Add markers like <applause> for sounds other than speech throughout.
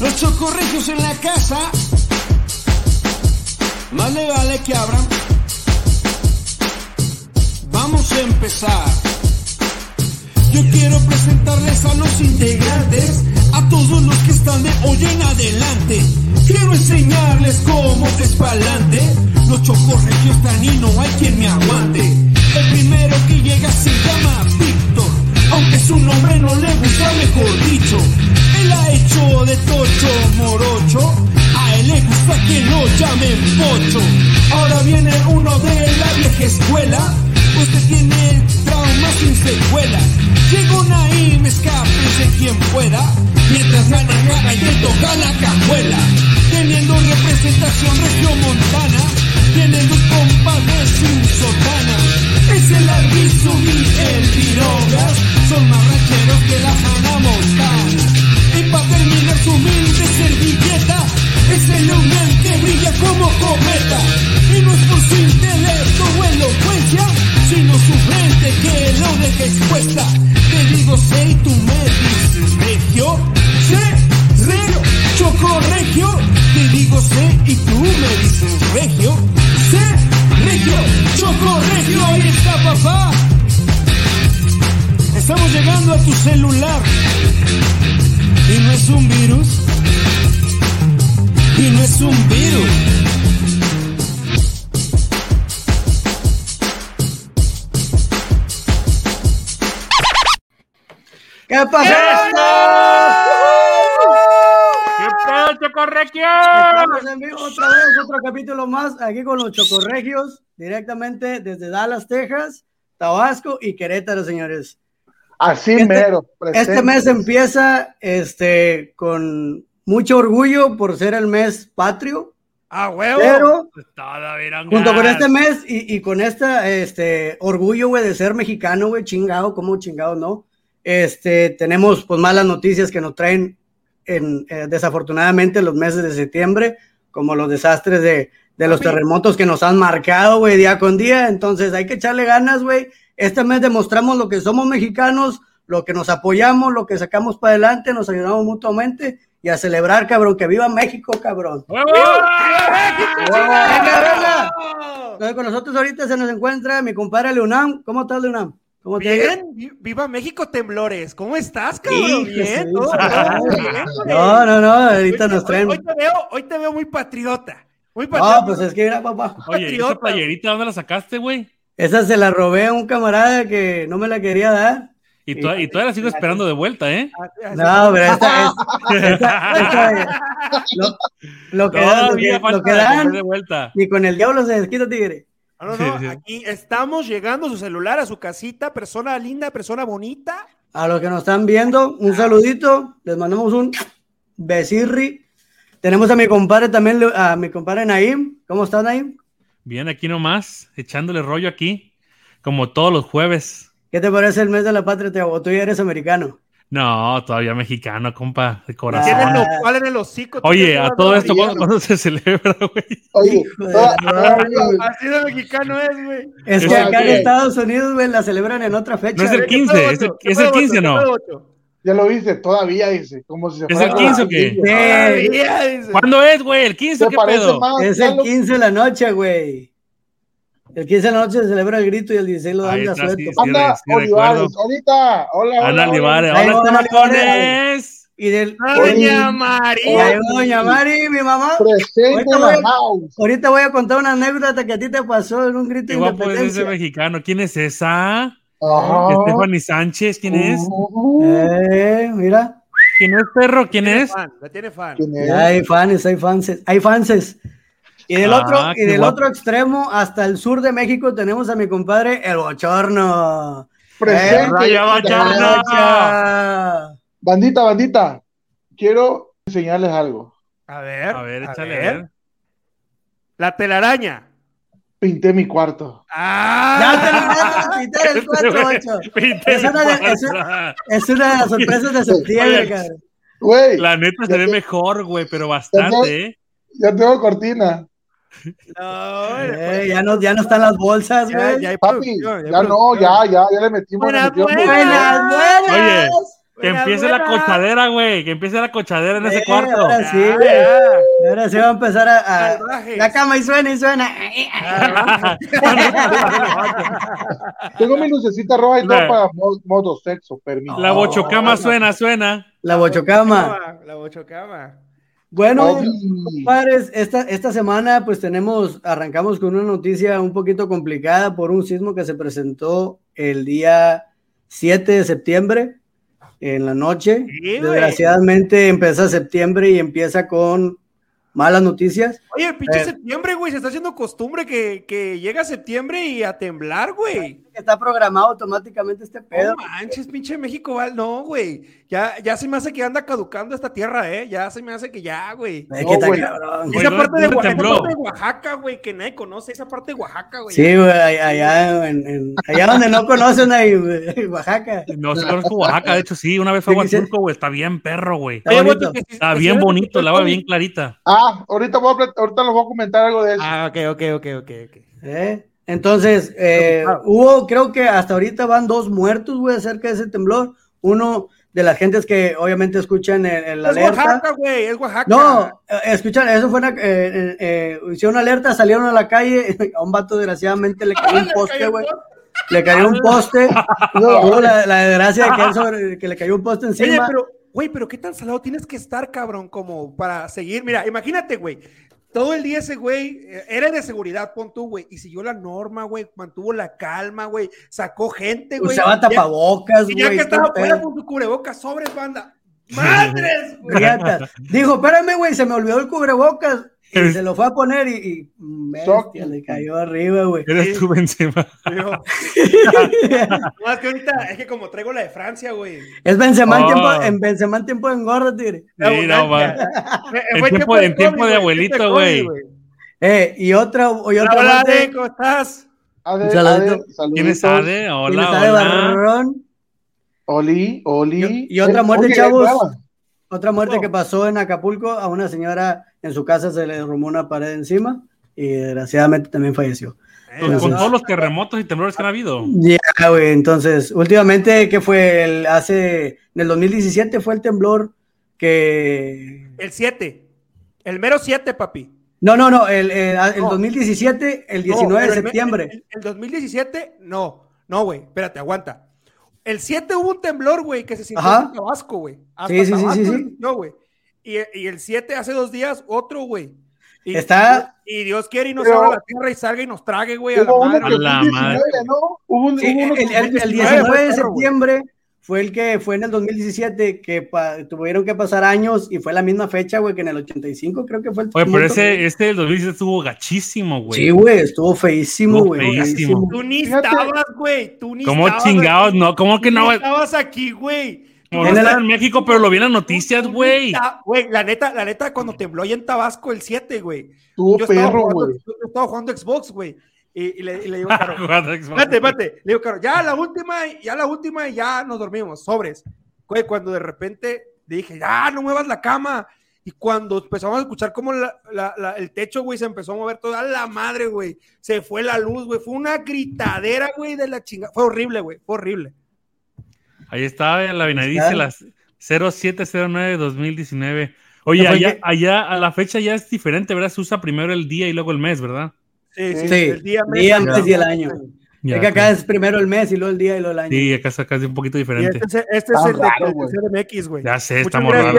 Los chocorregios en la casa. Más le vale que abran. Vamos a empezar. Yo quiero presentarles a los integrantes, a todos los que están de hoy en adelante. Quiero enseñarles cómo es pa'lante. Los chocorregios están y no hay quien me aguante. El primero que llega se llama Víctor, aunque su nombre no le gusta, mejor dicho. Él ha hecho de tocho morocho, a él le gusta que lo llamen pocho. Ahora viene uno de la vieja escuela, usted tiene trauma sin secuela. Llegó Naim, escápese quien pueda, mientras gana gana y te toca la cajuela. Teniendo representación regiomontana, tienen dos compas de sin sotana. Es el Arbizu y el Pirogas, son más rancheros que la Hannah Montana. Y para terminar su humilde servilleta, es el Leonel que brilla como cometa. Y no es por su intelecto o elocuencia, sino su frente que lo deja expuesta. Te digo sé y tú me dices regio, choco regio. Te digo sé y tú me dices regio, sé, regio, choco regio. Ahí está papá. Estamos llegando a tu celular. Y no es un virus. Y no es un virus. ¿Qué pasa? ¿Qué pedo, Chocorregio? Estamos en vivo otra vez, otro capítulo más aquí con los Chocorregios, directamente desde Dallas, Texas, Tabasco y Querétaro, señores. Así Este- mero. Este presente. mes empieza este, con mucho orgullo por ser el mes patrio, ¡Ah, huevo! pero viranga. junto con este mes y, y con este, este orgullo, güey, de ser mexicano, güey, chingado, como chingado, ¿no? Este, tenemos pues malas noticias que nos traen en, eh, desafortunadamente los meses de septiembre, como los desastres de, de los terremotos que nos han marcado, güey, día con día. Entonces hay que echarle ganas, güey. Este mes demostramos lo que somos mexicanos, lo que nos apoyamos, lo que sacamos para adelante, nos ayudamos mutuamente y a celebrar, cabrón, que viva México, cabrón. Con nosotros ahorita se nos encuentra mi compadre Leonam. ¿Cómo estás, Leonam? ¿Cómo te? Bien, vi- viva México temblores. ¿Cómo estás, cabrón? Bien, todo, todo <laughs> bien. No, no, no, ahorita Hoy- nos traen. Hoy, hoy te veo, hoy te veo muy patriota. Muy patriota. No, pues es que mira, papá. Oye, ¿esa Patriota. playerita dónde la sacaste, güey? Esa se la robé a un camarada que no me la quería dar. Y, to- y todavía la sigo esperando de vuelta, ¿eh? Así- No, pero esta es. esta- esta- <laughs> lo, lo que dan, lo que, Todavía lo falta que dan, de vuelta. y con el diablo se desquita, tigre. No, no, no, sí. Aquí estamos llegando a su celular, a su casita, persona linda, persona bonita. A los que nos están viendo, un saludito. Les mandamos un besirri. Tenemos a mi compadre también, a mi compadre Naim. ¿Cómo está, Naim? Bien, aquí nomás, echándole rollo aquí, como todos los jueves. ¿Qué te parece el mes de la patria, tú ya eres americano? No, todavía mexicano, compa, de Ah. corazón. Tiene lo cual en el hocico. Oye, a todo esto. ¿cuándo, cuándo se celebra, güey? Oye. Así de mexicano es, güey. Es que acá en Estados Unidos, güey, la celebran en otra fecha. No es el güey. 15, es el, es el 15, ¿no? ya lo viste, todavía dice, como si se ¿Es el 15 o qué? Todavía, dice. ¿Cuándo es, güey? ¿El 15 ¿Te qué parece pedo? más? es el lo- 15 de la noche, güey. El 15 de la noche se celebra el grito y el 16 lo dan de asueto. sí, Anda, sí. Olivares, ahorita. Hola, hola. Ana hola. Olivares, hola, va, chamacones. Y del. Doña María. Doña Mari, mi mamá. Presente Ahorita voy- house. Ahorita voy a contar una anécdota que a ti te pasó en un grito de guapo es ese independencia. mexicano. ¿Quién es esa? Ajá. Stephanie Sánchez, ¿quién es? Eh, mira. ¿Quién es, perro? ¿Quién es? fan, la tiene fan. ¿Quién es? Ya hay fans, hay fans, hay fans. Y del Ah, otro, y del otro extremo hasta el sur de México tenemos a mi compadre el Bochorno. Presente. Eh. Bocha. Bandita, bandita, quiero enseñarles algo. A ver. A ver, échale a ver. La telaraña. Pinté mi cuarto. ¡Ah! Ya te pintar el 4-8. Pinté Es una de- es- cuarto. Es una de las sorpresas de septiembre, cabrón. Güey, La neta se ve mejor, güey, pero bastante, ¿eh? ya tengo cortina. No, Eh, ya, no, ya no están las bolsas, ya, güey. ya hay Papi, ya no, ya, ya, ya le metimos. le Buenas, metimos. buenas. Buenas. Oye, Que empiece la cochadera, güey. Que empiece la cochadera en ese Eh, cuarto. Ahora sí, Ya, güey. ya. Ahora sí va a empezar a, la cama y suena y suena. Tengo mi lucecita roja y todo para mo- modo sexo, permiso. La bochocama suena, suena. La bochocama. La bochocama. Bueno, Obi. Padres, esta, esta semana pues tenemos, arrancamos con una noticia un poquito complicada por un sismo que se presentó el día 7 de septiembre en la noche. Sí. Desgraciadamente empieza septiembre y empieza con malas noticias. Oye, el pinche Eh. septiembre, güey, se está haciendo costumbre que, que llega septiembre y a temblar, güey. Está programado automáticamente este pedo. No manches, pinche México, Val. No, güey. Ya, ya se me hace que anda caducando esta tierra, ¿eh? Ya se me hace que ya, güey. Ay, No, qué tan güey. cabrón. Oye, Esa ¿dónde- parte, de Oaxaca, esa tembló? parte de Oaxaca, güey, que nadie conoce. Esa parte de Oaxaca, güey. Sí, güey, allá, en- en- allá donde no conocen ahí, güey, Oaxaca. No sé conozco Oaxaca, de hecho sí, una vez fue a Sí, sí. Huatulco, güey, está bien perro, güey. Está Oye, bonito. güey, que si- Está que bien bonito, el agua bien clarita. Ah, ahorita, voy a, ahorita les voy a comentar algo de eso. Ah, ok, ok, ok, ok, ok. ¿Eh? Entonces, eh, hubo, creo que hasta ahorita van dos muertos, güey, acerca de ese temblor. Uno de las gentes que obviamente escuchan el, el Es alerta. Oaxaca, güey, es Oaxaca. No, eh, escuchan, eso fue una, eh, eh, eh, hicieron una alerta, salieron a la calle, <laughs> a un vato desgraciadamente le cayó <laughs> un poste, güey. Le cayó un poste, <laughs> tuvo la, la desgracia de que, él sobre- que le cayó un poste Oye, encima. pero, güey, pero qué tan salado tienes que estar, cabrón, como para seguir. Mira, imagínate, güey. Todo el día ese güey eh, era de seguridad, pon tú, güey, y siguió la norma, güey, mantuvo la calma, güey, sacó gente, güey. Usaba tapabocas, Y ya güey. que estaba fuera con su cubrebocas, sobres, banda. ¡Madres, <laughs> güey! Dijo, espérame, güey, se me olvidó el cubrebocas. <laughs> Y se lo fue a poner y, y mm, bestia, le cayó arriba, güey. Eres tú <laughs> <laughs> No, es que ahorita, es que como traigo la de Francia, güey. Es Benzema en Oh. tiempo, en Benzema en tiempo de engorda, tigre. Sí, no, va. En tiempo- en tiempo de abuelito, güey. Eh, y otra, y Hola, otra hola, muerte. Ade, ¿cómo estás? Ade. Ade. ¿Quién es Ade? ¿Quién Hola, está de hola. barrón? Oli, Oli. Y- y otra muerte, oye, chavos. nueva. Otra muerte Oh. que pasó en Acapulco, a una señora en su casa se le derrumbó una pared encima y desgraciadamente también falleció. Con, Eh, con no. todos los terremotos y temblores que han habido. Ya, güey, entonces, últimamente, ¿qué fue? El, hace, en el 2017 fue el temblor que... El 7. El mero 7, papi. No, no, no, el, el, el No. 2017, el No, 19 pero de septiembre. El, el 2017, no. No, güey. Espérate, aguanta. El 7 hubo un temblor, güey, que se sintió Ajá. en Tabasco, güey. Hasta Sí, sí, sí, sí, sintió, güey. Y, y el 7 hace dos días, otro, güey. Y, Está- Y Dios quiere y nos abra la tierra y salga y nos trague, güey, a la madre. A la el 19, madre. ¿no? Hubo un, Sí, hubo el, fue el- el 19 19 de septiembre fue el que fue en el 2017 que pa- tuvieron que pasar años y fue la misma fecha, güey, que en el 85 creo que fue el Oye, pero ese, este del 2017 estuvo gachísimo, güey. Sí, güey, estuvo feísimo, güey. Tú ni Fíjate. estabas, güey. Tú ni ¿Cómo estabas chingados? No, ¿cómo que no, estabas aquí, güey. Como En no el- estaba en México, pero lo vi en las noticias, güey. la neta, la neta, cuando tembló allá en Tabasco el 7, güey. Estaba, perro, jugando, güey. yo estaba jugando Xbox, güey. Y, y le, y le <laughs> digo, Caro, espérate, espérate. Le digo, Caro, ya la última, ya la última y ya nos dormimos, sobres. Güey, cuando de repente le dije, ya, no muevas la cama. Y cuando empezamos a escuchar cómo la- la- la- el techo, güey, se empezó a mover toda la madre, güey. Se fue la luz, güey. Fue una gritadera, güey, de la chingada. Fue horrible, güey. Fue horrible. Ahí está, la Ahí dice está. las 0709-2019. Oye, ¿No allá, que- allá a la fecha ya es diferente, ¿verdad? Se usa primero el día y luego el mes, ¿verdad? Sí, sí. Sí, el día, mes, día, mes y el año. Ya, es que acá sí. es primero el mes y luego el día y luego el año. Sí, acá es acá es un poquito Y diferente. este es, este es el de raro, güey. CDMX, güey. Ya sé, Muchas estamos raros.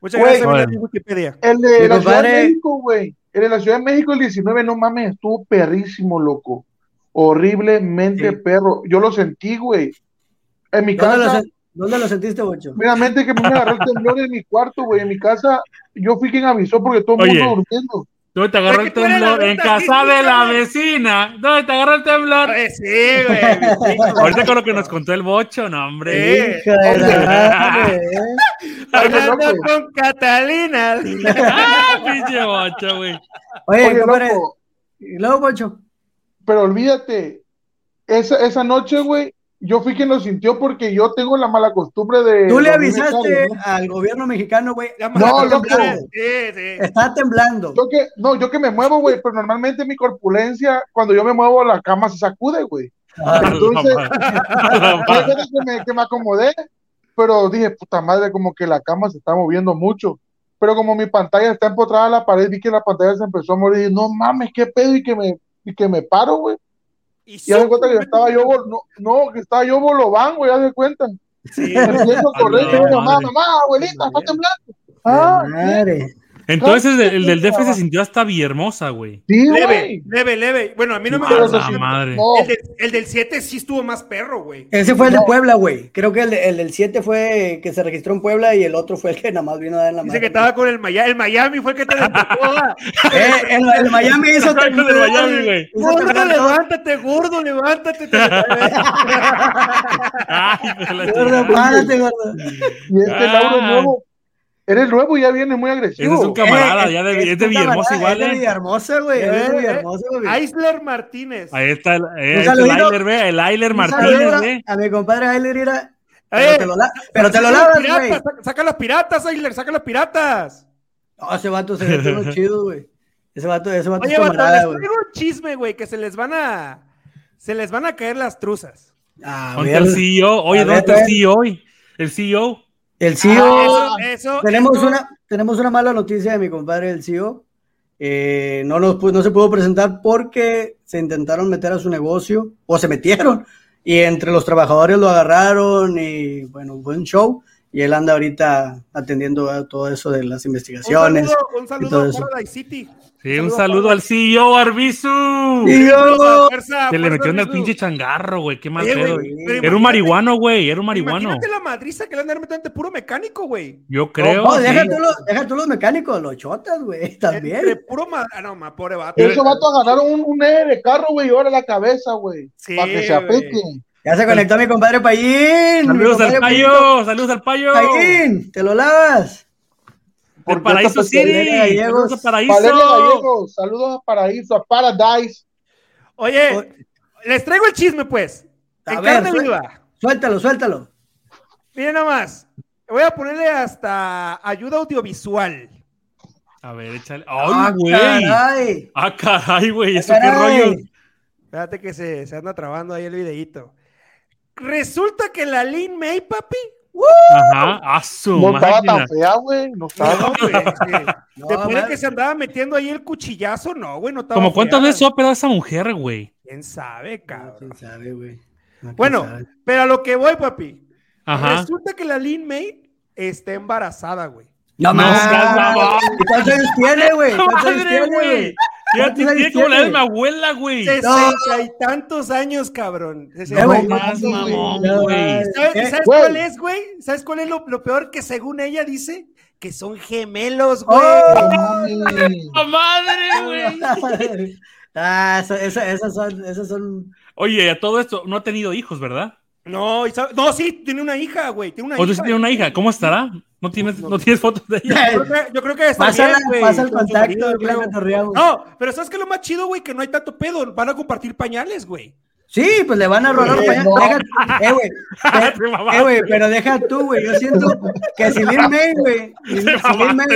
Muchas Güey. gracias, Wikipedia. El de Mi la Ciudad de México, güey. El de la Ciudad de México, el 19, no mames, estuvo perrísimo, loco. Horriblemente Sí. perro. Yo lo sentí, güey. En mi ¿Dónde, lo, casa, dónde lo sentiste, Bocho? meramente que me agarró el temblor en mi cuarto, güey. En mi casa, yo fui quien avisó porque todo el mundo durmiendo. ¿Dónde te agarró el temblor? En casa de la vecina. ¿Dónde te agarró el temblor? Sí, güey. <laughs> Ahorita con lo que nos contó el bocho, no, hombre. <laughs> Hablando con Catalina. <laughs> ¡Ah, pinche bocho, güey! Oye, loco, y luego, Bocho. pero olvídate, esa, esa noche, güey, yo fui quien lo sintió porque yo tengo la mala costumbre de. Tú le avisaste al gobierno mexicano, güey. No, loco. costumbre. Sí, sí. Está temblando. Yo que, no, yo que me muevo, güey, pero normalmente mi corpulencia, cuando yo me muevo, la cama se sacude, güey. Ah, Entonces, <laughs> que me, que me acomodé pero dije, puta madre, como que la cama se está moviendo mucho. Pero como mi pantalla está empotrada a la pared, vi que la pantalla se empezó a mover y dije, no mames, qué pedo, y que me, y que me paro, güey. Y Y haz de cuenta que estaba yo, no, no, que estaba yo bolobán, güey, haz de cuenta. Sí, Empiezo <laughs> a correr mamá, mamá, abuelita, está temblando. Ah, Madre. Entonces el, el del DF se sintió hasta Villahermosa, güey. sí, leve, güey. leve, leve. Bueno, a mí no me. No, El, del- el del 7 sí estuvo más perro, güey. Ese fue el de. Puebla, güey. Creo que el, de- el del 7 fue que se registró en Puebla y el otro fue el que nada más vino a dar la Dice madre. que estaba con el Miami. El Miami fue el que te. ¿verdad? <laughs> Eh, el, el Miami hizo Con el Miami, güey. Gordo, levántate, gordo, levántate. <laughs> Ay, Gordo, párate, gordo. y este Ah. Lauro nuevo. Eres nuevo y ya viene muy Ese agresivo. es un camarada, ya de, Eh, es de Villahermosa igual, Es de ¿eh? Villahermosa, güey. es de Eh, Villahermosa, güey. Aisler Martínez. Ahí está el, eh, el. Ailer, ve, el Ailer Un Martínez, ve. A mi compadre Ailer era. Eh, Pero te lo, la- pero te lo lavas, güey. saca- Saca los piratas, Aisler, saca los piratas. No, ese vato se ve uno <laughs> chido, güey. Ese vato, ese vato Oye, es camarada, güey. un chisme, güey, que se les van a. Se les van a caer las truzas. A ¿Dónde ver, está el CEO? Oye, ¿dónde está el. CEO hoy? El CEO. El CEO. Eso, eso. tenemos, eso- una, tenemos una mala noticia de mi compadre, el CEO. Eh, no, nos, no se pudo presentar porque se intentaron meter a su negocio, o se metieron, y entre los trabajadores lo agarraron, y bueno, fue un show. Y él anda ahorita atendiendo a todo eso de las Un investigaciones. saludo, un y saludo todo a eso. Paradise City. Sí, un saludo al CEO Arbizu. CEO. Fuerza, Que le metieron al Arbizu. pinche changarro, güey. Qué mal Oye, pedo. Era un marihuano, güey. Era un marihuano. Imagínate la madriza que le andan metiendo puro mecánico, güey. Yo creo. No, sí. deja, tú los, deja tú los mecánicos, los chotas, güey, <laughs> Entre también. puro ma- ah, no, ma, pobre vato. Esos vatos ganaron un, un eje de carro, güey, y ahora la cabeza, güey. Sí, para que se güey. Ya se conectó mi compadre Payín. Saludos al payo. Saludos al payo. Payín, te lo lavas. Porque Paraíso City. Saludos a Paraíso. Gallegos, saludos a Paraíso, a Paradise. Oye, les traigo el chisme, pues. A En ver, carne suel- viva. Suéltalo, suéltalo. Miren nomás. Voy a ponerle hasta ayuda audiovisual. A ver, échale. Ah, ¡Ay, güey! caray. Ah, caray, güey. ¿Eso Ah, qué caray. rollo? Espérate que se, se anda trabando ahí el videíto. Resulta que la Lin May, papi. Ajá. A su No estaba tan fea, güey. No estaba. No, güey. <laughs> sí. No, Después de que se andaba metiendo ahí el cuchillazo, no, güey, no estaba. ¿Como cuántas veces se ha operado esa mujer, güey? ¿Quién sabe, cabrón? quién sabe, güey. No, Bueno, sabe. pero a lo que voy, papi. Ajá. Resulta que la Lin May está embarazada, güey. No, No más. seas mamón. ¿Y cuántos años tiene, güey? ¿Cuántos años ¡Madre, tiene, güey! Güey? Ya ¿Cuántos años tiene como la de mi tiene? abuela, güey. Sesenta y tantos años, cabrón. Güey, no tantos, más güey. mamón, No, güey. ¿Sabes, sabes güey. cuál es, güey? ¿Sabes cuál es lo, lo peor? Que según ella dice que son gemelos, güey. ¡Oh! Mami. ¡La madre, güey! <laughs> ah, eso- esas son, esas son. Oye, a todo esto, no ha tenido hijos, ¿verdad? No, no, sí, tiene una hija, güey. Tiene una O hija. sí tienes una hija. ¿Cómo estará? ¿No tienes, no tienes fotos de ella? <laughs> Yo creo que, yo creo que está Pasa, bien, la- pasa el contacto, marido. No, pero ¿sabes qué es lo más chido, güey? Que no hay tanto pedo. Van a compartir pañales, güey. Sí, pues le van a rolar Eh, para allá. Deja- eh, güey. <laughs> Mamaste. Eh, güey, pero deja tú, güey. Yo siento que si Lin May, güey, May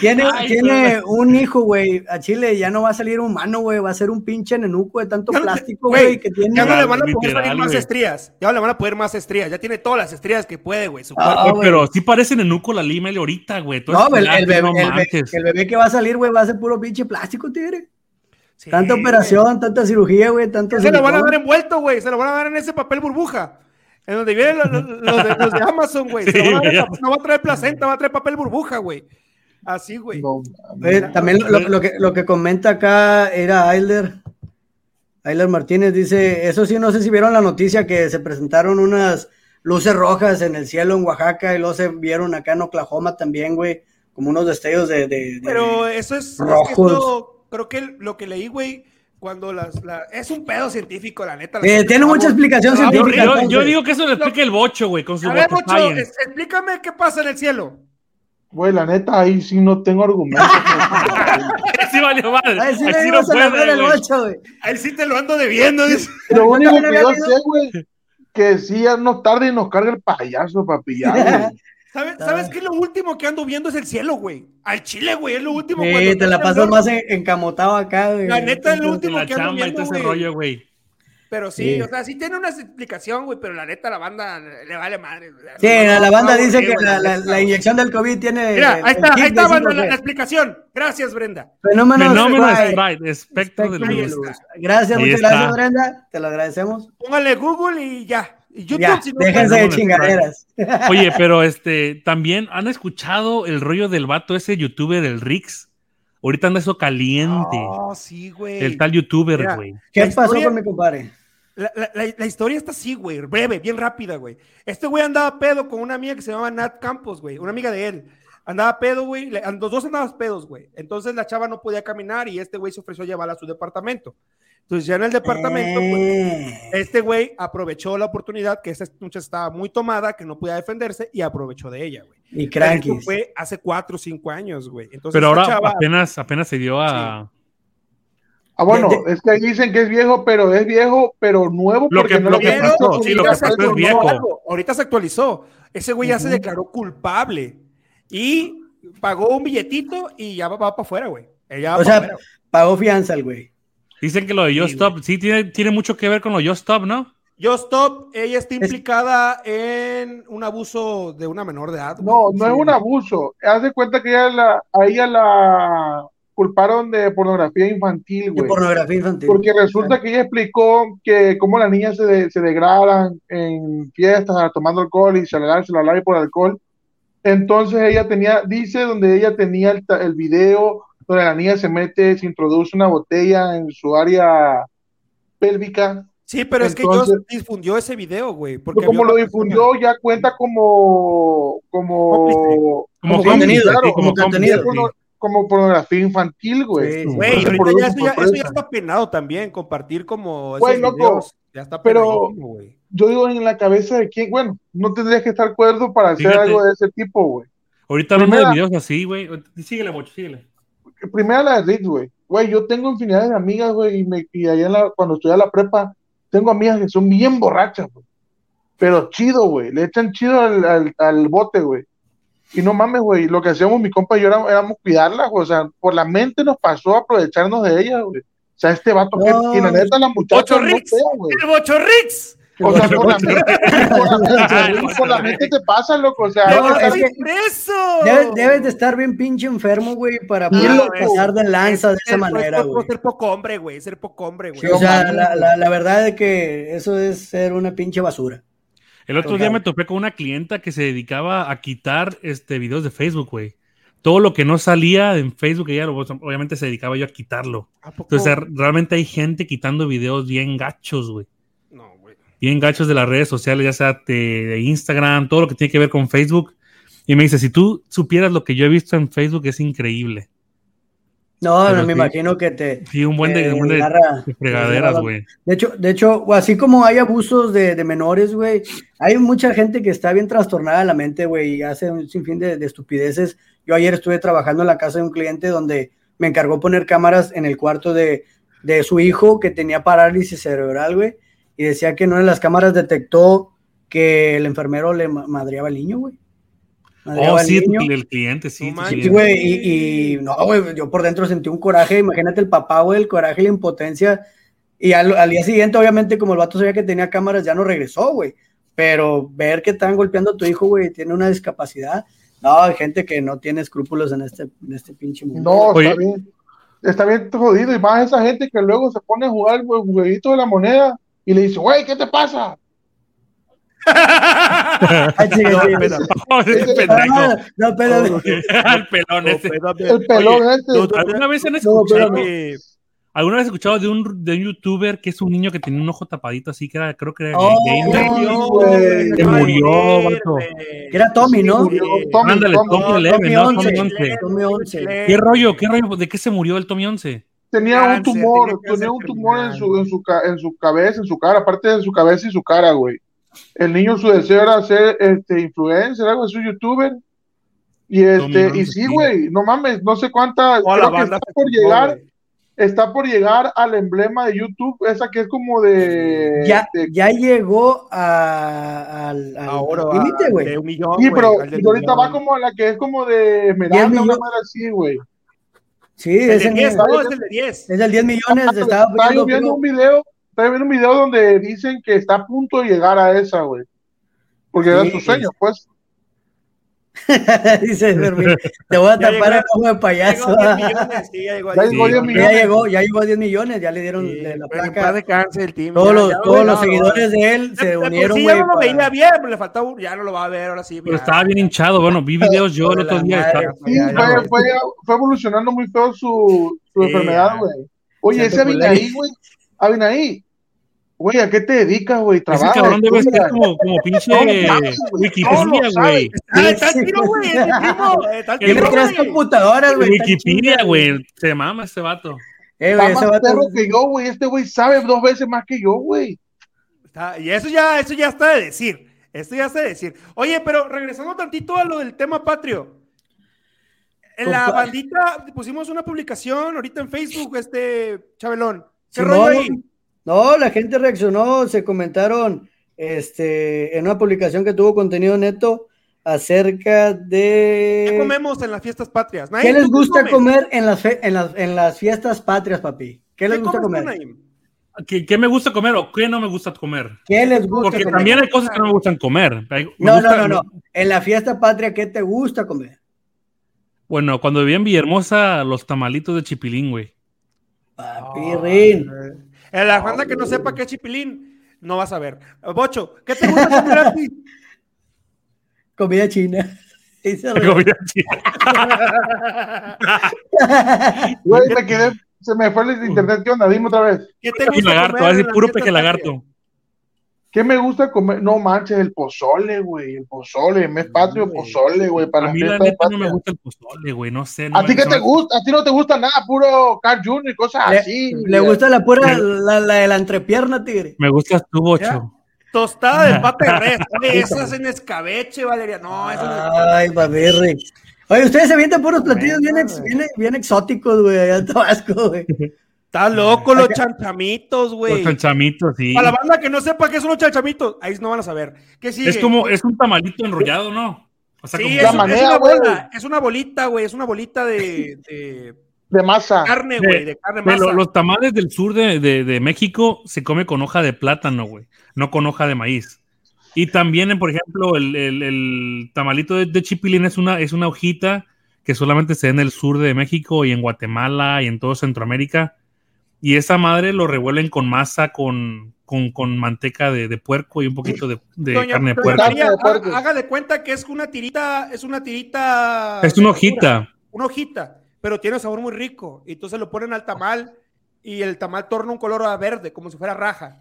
tiene, Ay, tiene un hijo, güey, a Chile ya no va a salir humano, güey, va a ser un pinche nenuco de tanto plástico, güey, que tiene. Ya no le van a poder salir más estrías. Ya no le van a poder más estrías. Ya tiene todas las estrías que puede, güey. Su Ah, güey. pero sí parece nenuco la lima de ahorita, güey. No, el, bebé, no el, bebé, el bebé que va a salir, güey, va a ser puro pinche plástico, tigre. Sí, Tanta güey. operación, tanta cirugía, güey, tanto. Se lo van a dar envuelto, güey. Se lo van a dar en ese papel burbuja. En donde vienen los, los- los de, los de Amazon, güey. Se Sí, lo van a dar en güey. pap- no va a traer placenta, va a traer papel burbuja, güey. Así, güey. No, Oye, también lo, lo que, lo que comenta acá era Ayler. Ayler Martínez dice, eso sí, no sé si vieron la noticia que se presentaron unas luces rojas en el cielo en Oaxaca y luego se vieron acá en Oklahoma también, güey, como unos destellos de... de- de- Pero eso es. es que Rojos. esto- creo que lo que leí, güey, cuando las. la- es un pedo científico, la neta. Eh, tiene mucha explicación Ah, científica. yo- digo que eso lo explica el bocho, güey, con su A ver, bocho es- explícame qué pasa en el cielo. Güey, la neta, ahí sí no tengo argumentos. <laughs> Sí valió madre. Ay, sí, Ahí no la puede, güey. Ahí sí te lo ando debiendo, dice. <laughs> Lo único que yo sé, güey, que sí ya no tarde y nos carga el payaso, papi. Ya, güey. <laughs> ¿Sabes, ¿Sabes qué es lo último que ando viendo? Es el cielo, güey. Al chile, güey, es lo último. Sí, cuando te la pasas más en- encamotado acá, güey. La neta, es lo último la que ando viendo, ese güey. rollo, güey. Pero sí, Sí. o sea, sí tiene una explicación, güey, pero la neta la banda le vale madre. Sí, No, la, banda no, dice güey, que güey, la, la- neta, la inyección del COVID tiene. Mira, el- ahí está, ahí está, de banda, 5G. la, la explicación. Gracias, Brenda. Fenómeno, Fenómeno Sprite. Espectro de luz. luz. Gracias, Ahí muchas está. gracias, Brenda. Te lo agradecemos. Póngale Google y ya. YouTube, ya, si no déjense de chingaderas. <laughs> Oye, pero este, también han escuchado el rollo del vato ese youtuber, el Rix. Ahorita anda eso caliente. Oh, sí, güey. el tal youtuber, Mira. güey. ¿Qué La pasó historia- con mi compadre? La, la- la- la historia está así, güey, breve, bien rápida, güey. Este güey andaba pedo con una amiga que se llamaba Nat Campos, güey, una amiga de él. Andaba pedo, güey, los dos andaban pedos, güey. Entonces la chava no podía caminar y este güey se ofreció a llevarla a su departamento. Entonces ya en el departamento, pues, Eh, este güey aprovechó la oportunidad que esta muchacha estaba muy tomada, que no podía defenderse y aprovechó de ella, güey. y esto crankies. fue hace cuatro o cinco años, güey. Entonces Pero ahora chava- apenas, apenas se dio a. Ah, bueno, De- es que ahí dicen que es viejo, pero es viejo, pero nuevo. Lo porque que- no lo que pasó, sí, lo que pasó es algo viejo. nuevo. Ahorita se actualizó. Ese güey ya se declaró culpable y pagó un billetito y ya va, para afuera, güey. O sea, afuera. pagó fianza el güey. Dicen que lo de Yo Sí, Stop, sí tiene, tiene mucho que ver con lo Yo Stop, ¿no? Yo Stop, ella está Es- implicada en un abuso de una menor de edad. No, no es Sí. un abuso. Haz de cuenta que ella la, a ella la culparon de pornografía infantil, De güey. pornografía infantil. Porque resulta que ella explicó que cómo las niñas se, de- se degradan en fiestas tomando alcohol y se la se la por alcohol. Entonces ella tenía, dice donde ella tenía el, el video donde la niña se mete, se introduce una botella en su área pélvica. Sí, pero es que yo difundió ese video, güey. porque como lo difundió, ya cuenta como, como, Como contenido, claro, como como contenido. como pornografía infantil, güey. Sí, sí. Güey, Por eso ya eso, está penado también, compartir como Güey, loco, videos, ya está pero- güey. Yo digo en la cabeza de quién, bueno, no tendrías que estar cuerdo para hacer Fíjate. algo de ese tipo, güey. Ahorita hablando de videos así, güey. Síguele, Bocho, síguele. Primera la de Rix, güey. Güey, yo tengo infinidad de amigas, güey, y, me, y allá en la, cuando estudié a la prepa, tengo amigas que son bien borrachas, güey. Pero chido, güey. Le echan chido al, al, al bote, güey. Y no mames, güey. Lo que hacíamos mi compa y yo era- éramos cuidarlas, güey. O sea, por la mente nos pasó a aprovecharnos de ellas, güey. O sea, este vato que, No. y la neta, la muchacha Ocho no Rix. fea, güey. ¡El Bocho Rix! O sea, <laughs> por la mente, por la mente, por la mente te pasa, loco. O sea, No, es que- preso! Debes, debes de estar bien pinche enfermo, güey, para poder loco. pasar de lanza de esa Es- manera, güey. ser poco hombre, güey. Ser poco hombre, güey. Sí, o sea, la, güey. la, la verdad es que eso es ser una pinche basura. El otro Total. día me topé con una clienta que se dedicaba a quitar este, videos de Facebook, güey. Todo lo que no salía en Facebook, ella obviamente se dedicaba yo a quitarlo. ¿A? Entonces, realmente hay gente quitando videos bien gachos, güey. Bien gachos de las redes sociales, ya sea de, de Instagram, todo lo que tiene que ver con Facebook. Y me dice, si tú supieras lo que yo he visto en Facebook, es increíble. No, Pero no me sí. imagino que te, Sí, un buen de, un de- fregaderas, güey. De hecho, de hecho, así como hay abusos de, menores, güey, hay mucha gente que está bien trastornada de la mente, güey, y hace un sinfín de, de estupideces. Yo ayer estuve trabajando en la casa de un cliente donde me encargó poner cámaras en el cuarto de, de su hijo que tenía parálisis cerebral, güey, y decía que en una de las cámaras detectó que el enfermero le ma- madreaba al niño, güey. Madreaba Oh, al sí, niño. el, cliente, sí. No Sí, güey, y, y no, güey, yo por dentro sentí un coraje, imagínate el papá, güey, el coraje y la impotencia. Y al, al día siguiente, obviamente, como el vato sabía que tenía cámaras, ya no regresó, güey. Pero ver que están golpeando a tu hijo, güey, tiene una discapacidad. No, hay gente que no tiene escrúpulos en este, en este pinche mundo. No, Oye. está bien. Está bien jodido. Y más esa gente que luego se pone a jugar el jueguito de la moneda y le dice, güey, ¿qué te pasa? No, pero, <laughs> el pelón ese. El pelón este. ¿Alguna vez han escuchado? ¿Alguna vez escuchado de un, de un youtuber que es un niño que tenía un ojo tapadito así, que era, creo que era Oh, gamer? Se murió, vato. era Tommy, ¿no? Ándale, Tommy. Tommy Eleven, Tommy ¿no? 11. Tommy 11. Tommy 11. ¿Qué rollo? ¿Qué rollo? ¿De qué se murió el Tommy 11? Tenía un Cáncer, tumor, tenía tenía un tumor en su, en su, en su cabeza, en su cara, aparte de su cabeza y su cara, güey. El niño, su deseo era ser este, influencer, algo así, youtuber. Y este, y sí, güey, no mames, no sé cuántas, Toda la creo que está por llegar, güey. está por llegar al emblema de YouTube, esa que es como de, Ya, de- ya llegó a- al va límite, güey. un sí, pero y ahorita va millón. como a la que es como de Esmeralda, una madre así, güey. Sí, El ese de 10, niño- no, es el de 10. es el 10 millones. Estaba Estaba viendo puro- un video estaba viendo un video donde dicen que está a punto de llegar a esa, güey. Porque era Sí, su sueño, pues. <laughs> Dice Fermín, te voy a <laughs> tapar el ojo de payaso. Llegó a 10 millones, sí, ya llegó a Ya 10 llegó a 10 millones. Ya millones. llegó, ya llegó a 10 millones, ya le dieron Sí, la- placa. paz descanse el team. Todos ya, los, ya, todos los seguidores de él se De unieron, sí ya no lo para- veía bien, pero le faltaba, un- ya no lo va a ver ahora sí. Pero estaba bien hinchado. Bueno, vi videos yo el otro día. fue, güey. fue, fue evolucionando muy feo su, su Sí, enfermedad, güey. Oye, ese Abinaí, güey. Abinaí. Güey, ¿a qué te dedicas, güey? Ese Trabaja. cabrón debe ser como, como pinche Wikipedia, güey. Ah, está <laughs> el tiro, güey. Está Tiene tiro, tres computadoras, güey. está Wikipedia, güey. Se mama ese vato. Eh, Está güey, ese más vato- perro que yo, güey. Este güey sabe dos veces más que yo, güey. Está- y eso ya, eso ya está de decir. Esto ya está de decir. Oye, pero regresando tantito a lo del tema patrio. En la bandita pusimos una publicación ahorita en Facebook, este Chabelón. ¿Qué rollo ahí? No, la gente reaccionó, se comentaron este, en una publicación que tuvo contenido neto acerca ¿Qué de comemos en las fiestas patrias? qué Naim, les ¿tú gusta comes? comer en las, fe- en, las, en las fiestas patrias, papi. ¿Qué les ¿Qué gusta comer? ¿Qué, qué me gusta comer o qué no me gusta comer? ¿Qué les gusta Porque comer? también hay cosas que no me gustan comer. Me No, gusta- no, no, no. En la fiesta patria, ¿qué te gusta comer? Bueno, cuando vivía en Villahermosa, los tamalitos de chipilín, güey. Papi, Rin. En la banda que no sepa qué es chipilín, no vas a ver. Bocho, ¿qué te gusta comer a ti? <laughs> Comida china. <laughs> <laughs> Comida china. Güey, me quedé. Se me fue el internet. ¿Qué onda? Dime otra vez. ¿Qué te gusta lagarto, comer va a en decir las puro peje lagarto. ¿Qué me gusta comer? No manches, el pozole, güey. El pozole, mes patrio, güey. pozole, güey. Para A mí la neta no me gusta el pozole, güey. No sé. no ¿A me- ti qué te me- gusta? A ti no te gusta nada, puro Carl Jr. y cosas Le, así. le güey. gusta la pura, la, la de la entrepierna, tigre. Me gustas tú, Ya. bocho. Tostada de pata de res. <laughs> Oye, esas en escabeche, Valeria. No, eso no Ay, papi, Rin. Oye, ustedes se avientan puros platillos bien, ex- bien, bien exóticos, güey, allá en Tabasco, güey. <laughs> Está loco los chanchamitos, Los güey. chanchamitos, sí. Para la banda que no sepa qué son los chanchamitos, ahí no van a saber. ¿Qué sigue? Es como, es un tamalito enrollado, ¿no? O sea, Sí, como es, La un- manera, es una bola, es una bolita, güey, es una bolita de, <laughs> de De masa. carne, güey, de carne Pero masa. los tamales del sur de, de- de México se come con hoja de plátano, güey, no con hoja de maíz. Y también, por ejemplo, el, el- el tamalito de, de chipilín es una, es una hojita que solamente se da en el sur de México y en Guatemala y en todo Centroamérica. Y esa madre lo revuelven con masa, con, con, con manteca de, de puerco y un poquito de, de Doña- carne de puerco. María, ha- haga de cuenta que es una tirita, es una tirita. Es una hojita. Una hojita, pero tiene un sabor muy rico. Y entonces lo ponen al tamal y el tamal torna un color a verde, como si fuera raja.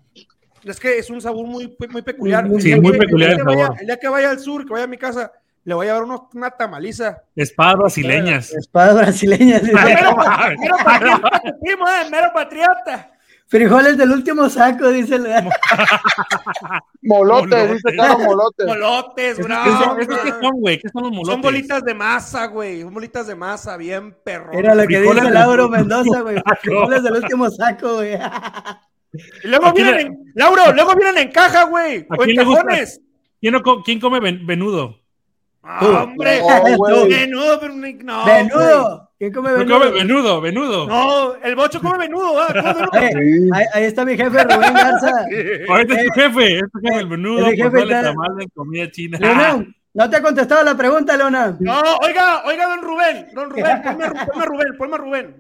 Es que es un sabor muy, muy peculiar. Sí, muy peculiar el día el que vaya- el día que vaya al sur, que vaya a mi casa, le voy a dar unos- una tamaliza. Espadas brasileñas. Espadas brasileñas. <laughs> Mero, mero patriota, tu primo, eh, mero patriota. Frijoles del último saco, dice. el- Molotes, <laughs> Molotes. dice Carlos Molotes. Molotes, ¿Esos bravo. qué son, esos qué son, güey? ¿Qué son los molotes? Son bolitas de masa, güey. Son bolitas de masa, bien perro. Era lo que dice Lauro Mendoza, güey. Frijoles del último saco, güey. Y luego Aquí vienen le- en, Lauro, luego vienen en caja, güey. O en cajones. ¿Quién, no co- quién come ven- venudo? Ah, hombre. No. <laughs> Menudo, pero no. Venudo. ¿Quién come No venudo? come venudo, venudo. güey. No, el bocho come menudo, ¿ah? <laughs> Ahí, ahí está mi jefe Rubén Garza. <laughs> Ahorita es tu jefe, este es el venudo, el jefe pozole, está- tamales, comida china. Leonel, no te ha contestado la pregunta, Leonel. No, oiga, oiga, don Rubén. Don Rubén, ponme, a Ru- ponme a Rubén, ponme a Rubén.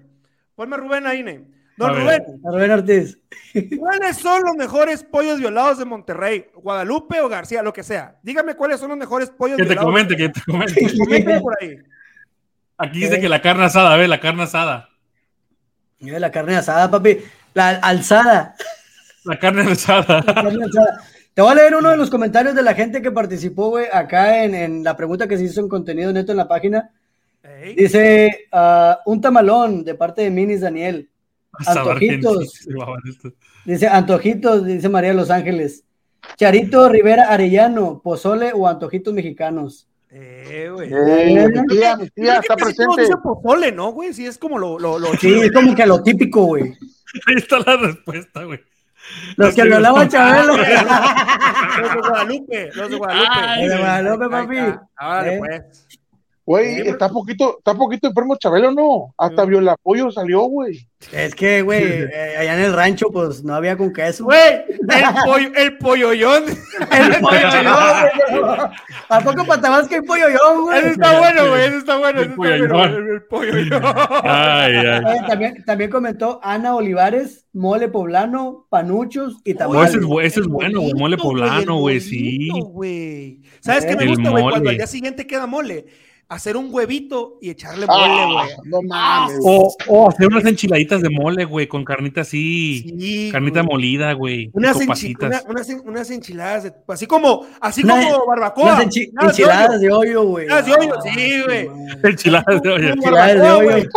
Ponme a Rubén ahí, ne. Don. Rubén, A Rubén Ortiz. <laughs> ¿cuáles son los mejores pollos violados de Monterrey? ¿Guadalupe o García? Lo que sea. Dígame cuáles son los mejores pollos Que te violados. comente, que te comente. Coméntame por ahí. Aquí dice que la carne asada, ve, la carne asada. Mira la carne asada, papi. La alzada. La carne <laughs> asada. La carne asada. Te voy a leer uno de los comentarios de la gente que participó, güey, acá en, en la pregunta que se hizo en contenido neto en la página. Dice, ah, un tamalón de parte de Minis Daniel. Antojitos. Dice, antojitos, dice María de Los Ángeles. Charito Rivera Arellano, pozole o antojitos mexicanos. Eh, güey. Eh, mi tía, tía está presente. dicen pozole, ¿no, güey? Sí, es como lo, lo, lo Sí, es como que lo típico, güey. <laughs> Ahí está la respuesta, güey. Los que lo hablaba no. Chabelo. <laughs> Los de Guadalupe, los de Guadalupe. Los de Guadalupe, papi. Árale, Eh. pues. Güey, está poquito, está poquito enfermo Chabelo, ¿no? Hasta Violapollo salió, güey. Es que, güey, eh, allá en el rancho, pues no había con queso. Güey, el pollo, el polloyón. El <laughs> pollo güey. ¿A poco para Tabasco hay pollo yo, güey? Ese está bueno, güey. Ese está bueno. El ese está bueno, polloyón. El, el polloyón. Ay, ay. También, también comentó Ana Olivares, mole poblano, panuchos y Oh, tamales. ese es, bu- ese es bueno, güey. Mole poblano, el güey, sí. güey. ¿Sabes qué me El gusta, güey? Cuando al día siguiente queda mole. Hacer un huevito y echarle Ah, mole, güey. no mames. O, o hacer unas enchiladitas de mole, güey, con carnita así. Sí, carnita güey. molida, güey. Unas, enchi- una- unas, unas enchiladas, de- así como, así Una- como barbacoa. Unas enchi- enchiladas hoyo. de hoyo, güey. Enchiladas de hoyo, Ah, sí, güey. madre. Enchiladas de. Como Enchiladas de hoyo. güey,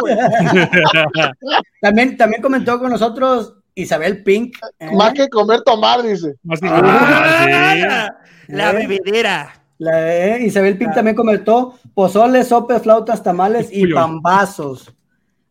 güey. <laughs> También, también comentó con nosotros Isabel Pink. ¿eh? Más que comer tomar, dice. Más que- Ah, Ah, <laughs> La Eh. bebedera. La, eh, Isabel Pink también comentó pozole, sopes, flautas, tamales y pambazos.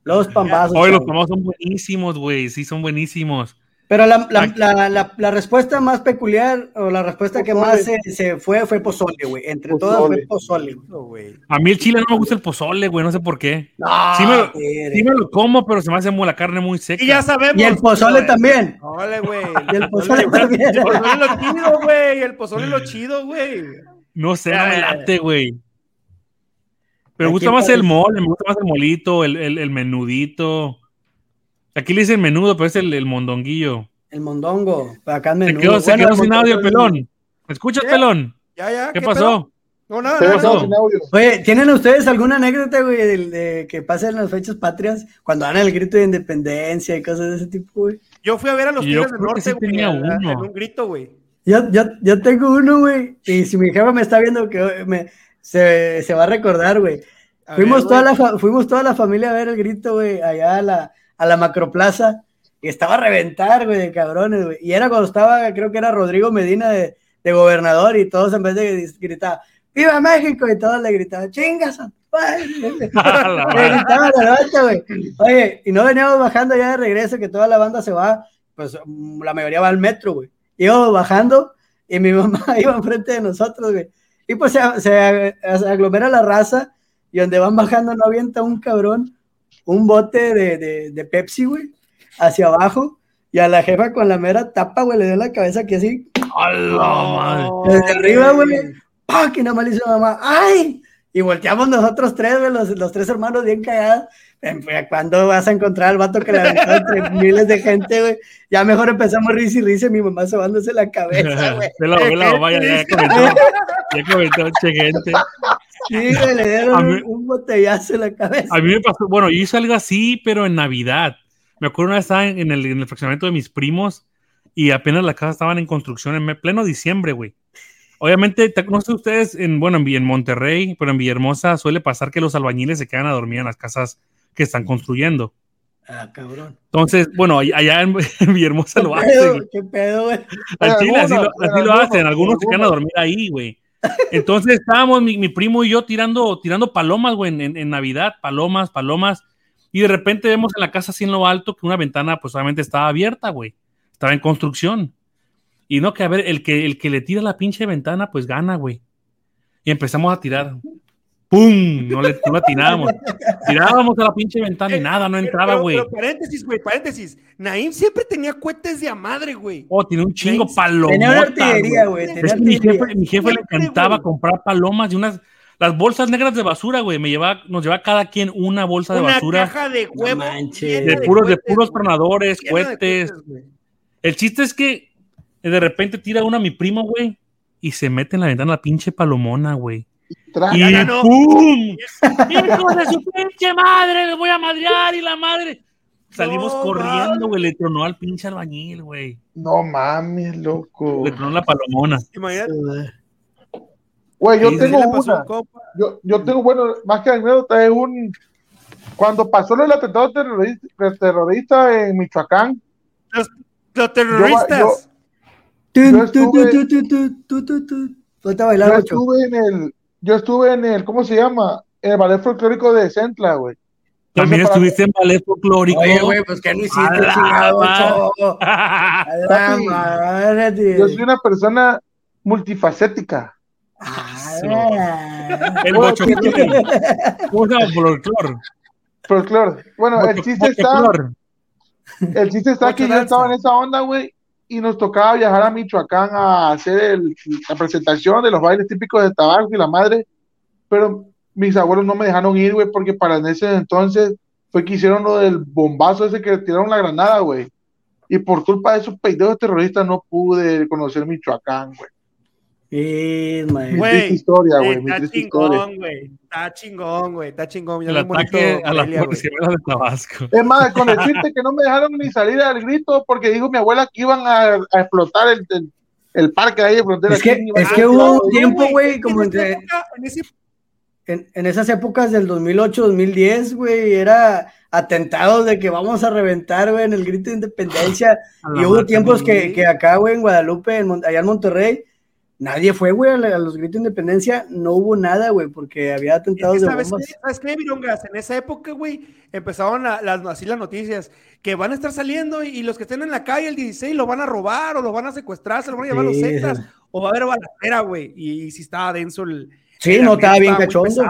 Los pambazos. Oye, los tomamos son buenísimos, güey. Sí, son buenísimos. Pero la, la, Aquí- la, la, la respuesta más peculiar o la respuesta que más se, se fue fue pozole, güey. Entre todas fue pozole. güey. A mí el chile no me gusta el pozole, güey. No sé por qué. No, Sí me, lo, sí me lo como, pero se me hace muy la carne muy seca. Y ya sabemos. y el pozole también. Ole, güey. Y el pozole también. El pozole es lo chido, güey. El pozole es lo chido, güey. No sé, no me late, güey. Pero me gusta más el mole, me gusta más el molito, el, el, el menudito. Aquí le dicen menudo, pero es el, el mondonguillo. El mondongo. Acá en Se menudo. quedó, se Bueno, quedó el sin audio, pelón. ¿Me escuchas, ¿Qué? pelón? Ya, ya. ¿Qué, pasó? No, nada, Se nada. pasó sin audio. Oye, ¿tienen ustedes alguna anécdota, güey, de, de que pasen las fechas patrias cuando dan el grito de independencia y cosas de ese tipo, güey? Yo fui a ver a los Tigres del Norte, sí güey. tenía a- uno. En un grito, güey. Yo, yo, yo tengo uno, güey, y si mi jefa me está viendo, que me, se, se va a recordar, güey. Fuimos, ver, toda la fuimos toda la familia a ver el grito, güey, allá a la, a la macroplaza, y estaba a reventar, güey, de cabrones, güey. Y era cuando estaba, creo que era Rodrigo Medina de, de gobernador, y todos en vez de gritar, ¡Viva México! Y todos le gritaban, ¡Chingas! <laughs> a tu madre". A la Le gritaban a la noche, güey. Oye, y no veníamos bajando ya de regreso, que toda la banda se va, pues mm, la mayoría va al metro, güey. Íbamos bajando y mi <laughs> mamá iba enfrente de nosotros, güey. Y pues se, se, se aglomera la raza y donde van bajando no avienta un cabrón un bote de, de, de Pepsi, güey, hacia abajo. Y a la jefa con la mera tapa, güey, le dio la cabeza aquí así, A la madre. desde arriba, güey. ¡Pah! Que nada más le hizo mamá, ¡ay! Y volteamos nosotros tres, los, los tres hermanos bien callados. Em, ¿Cuándo vas a encontrar al vato que le aventó entre <laughs> miles de gente, güey? Ya mejor empezamos risa y risa mi mamá sobándose la cabeza, <laughs> güey. Vela, vela, vaya, ya <laughs> comentó. Ya comentó, che, gente. Sí, güey, le dieron mí- un, botellazo en la cabeza. A mí me pasó, bueno, yo hice algo así, pero en Navidad. Me acuerdo una vez estaba en el, en el fraccionamiento de mis primos y apenas las casas estaban en construcción en pleno diciembre, güey. Obviamente, te- no sé ustedes, en, bueno, en, Monterrey, pero en Villahermosa suele pasar que los albañiles se quedan a dormir en las casas que están construyendo. Ah, cabrón. Entonces, bueno, all- allá en, <laughs> en Villahermosa lo ¿Qué hacen. pedo? ¿Qué pedo, güey? Al Chile, así lo, Algunos, hacen, algunos se quedan a dormir ahí, güey. <laughs> Entonces estábamos mi, mi primo y yo tirando, tirando palomas, güey, en Navidad, palomas, palomas, y de repente vemos en la casa así en lo alto que una ventana, pues obviamente estaba abierta, güey. Estaba en construcción. Y no, que a ver, el que, el que le tira la pinche ventana, pues gana, güey. Y empezamos a tirar. ¡Pum! No le no le atinábamos. Tirábamos a la pinche ventana y nada, no entraba, Pero- güey. pero paréntesis, güey, paréntesis. Naim siempre tenía cohetes de a madre, güey. Oh, tiene un chingo palomota. Tenía una artillería, güey. Es que mi jefe, mi jefe le encantaba comprar palomas y unas las bolsas negras de basura, güey. Me llevaba, nos llevaba cada quien una bolsa de Una basura caja de huevo. manches. llena de puros, de cohetes, puros tronadores, cohetes. cohetes. El chiste es que de repente tira una a mi primo, güey, y se mete en la ventana la pinche palomona, güey. Y ya ganó. ¡pum! <laughs> ¡Hijo de su pinche madre! ¡Le voy a madrear! Y la madre. Salimos No, corriendo, güey. Le tronó al pinche albañil, güey. No mames, loco. Le tronó la palomona. Imagínate. Güey, yo Sí, tengo una. Yo, yo tengo, bueno, más que anécdota, es un. Cuando pasó el atentado terrorista, terrorista en Michoacán, Los terroristas. Yo yo estuve en el. Yo estuve en el, ¿cómo se llama? En el ballet folclórico de Centla, güey. También estuviste en ballet folclórico. Oye, güey, pues ¿qué no hiciste. <laughs> Yo soy una persona multifacética. Ah. El bochoclor. ¿Cómo se llama? Folclor. Folclore. Bueno, el chiste está, Folclor. el chiste está que yo estaba en esa onda, güey, y nos tocaba viajar a Michoacán a hacer la presentación de los bailes típicos de Tabasco y la madre, pero mis abuelos no me dejaron ir, güey, porque para ese entonces fue que hicieron lo del bombazo ese que tiraron la granada, güey. Y por culpa de esos peideos terroristas no pude conocer Michoacán, güey. Sí. Güey, historia, güey, Está chingón, güey. Está chingón, güey. Está chingón. El ataque a güey. policías de Tabasco. Es más, con decirte que no me dejaron ni salir al grito porque dijo mi abuela que iban a, a explotar el, el, el parque ahí de frontera. Es que- aquí, es que hubo un tiempo, güey, en como entre- época- en ese- En, en esas épocas del 2008, 2010, güey, era atentados de que vamos a reventar, güey, en el grito de independencia. A la Y hubo tiempos que, que acá, güey, en Guadalupe, en allá en Monterrey, nadie fue, güey, a, la- a los gritos de independencia. No hubo nada, güey, porque había Es que, atentados de ¿sabes, bombas. qué? ¿Sabes qué, Virongas? En esa época, güey, empezaron a- las, así las noticias, que van a estar saliendo y, y los que estén en la calle el 16 lo van a robar o lo van a secuestrar, se lo van a llevar los Sí, Zetas, sí. o va a haber balacera, güey. Y, si estaba denso el... Sí, el no, estaba bien cachondo.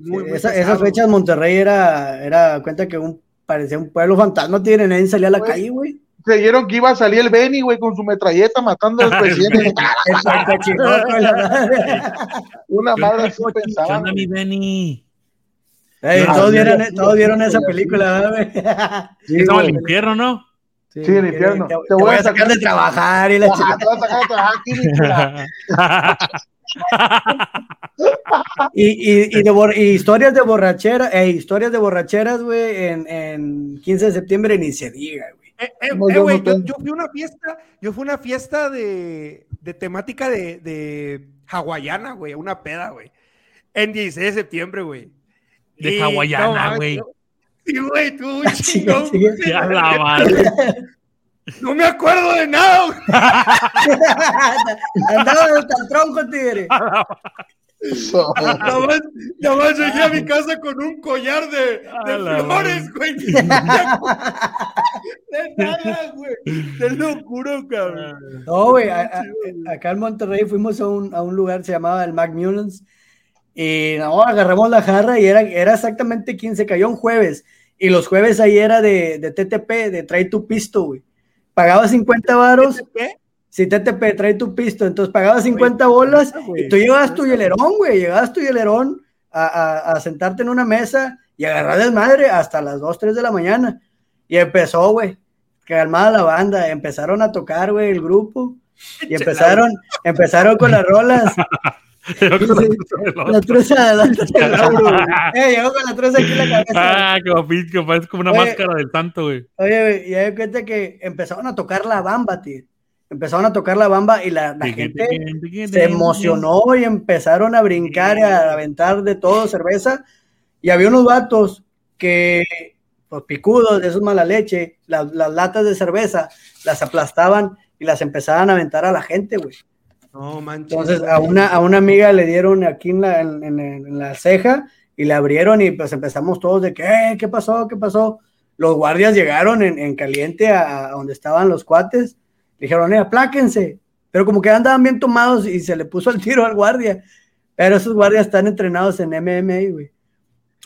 muy, muy Esa- esas fechas Monterrey era, era cuenta que un, parecía un pueblo fantasma, tiene nadie salía a la Güey. calle, güey. Creyeron que iba a salir el Benny, güey, con su metralleta matando al <laughs> presidente. El de. Una madre así ¿Qué pensaba. mi Benny? Ey, Ah, todos, vieron, sí, todos vieron sí, esa película, ¿verdad, güey. Sí, Estaba el güey. infierno, ¿no? Sí, Sí, el infierno. Te, Te te voy <laughs> voy a sacar de trabajar <laughs> y la chica. te vas a sacar a trabajar aquí. Y, y, de y historias de borrachera, eh, historias de borracheras, güey, en, en 15 de septiembre ni se diga, güey. Eh, eh, No, eh, yo güey, no yo, tengo. yo fui a una fiesta, yo fui a una fiesta de, de temática de, de hawaiana, güey, una peda, güey. En 16 de septiembre, güey. De Y, hawaiana, güey. yo- Sí, güey, tú, Sigue, chingón, güey. Ya la madre. <laughs> No me acuerdo de nada, güey. <laughs> Andaba hasta el tronco, tigre. <laughs> Nada más, llegué a mi casa con un collar de, flores, güey. <laughs> De nada, güey. De locura, cabrón. No, güey, acá en Monterrey fuimos a un, a un lugar, se llamaba el McMullins, y no, agarramos la jarra y era, era exactamente 15, cayó un jueves, y los jueves ahí era de, de TTP, de trae tu pisto, güey. Pagaba 50 varos, ¿Qué? Si TTP, trae tu pisto, entonces pagaba 50 bolas, y tú llevabas tu hielerón, güey, llevabas tu hielerón a, a- a sentarte en una mesa y agarrar desmadre hasta las 2, 3 de la mañana. Y empezó, güey, calmada la banda, empezaron a tocar, güey, el grupo, y empezaron, empezaron con las rolas. <laughs> La truza, la <laughs> truza güey. Eh, llegó con la truza aquí en la cabeza. Ah, pinche, parece como una Oye. máscara del santo, güey. Oye, güey, y hay cuenta que empezaron a tocar la bamba, tío. Empezaron a tocar la bamba y la, la gente se emocionó y empezaron a brincar y a aventar de todo cerveza. Y había unos vatos que, pues picudos, de esos mala leche, las, las latas de cerveza las aplastaban y las empezaban a aventar a la gente, güey. No, manches. Entonces a una, a una amiga le dieron aquí en la, en, en- en la ceja y le abrieron y pues empezamos todos de que, "Eh, ¿qué pasó? ¿Qué pasó? Los guardias llegaron en, en caliente a, a donde estaban los cuates. Dijeron, eh, apláquense. Pero como que andaban bien tomados y se le puso el tiro al guardia. Pero esos guardias están entrenados en MMA, güey.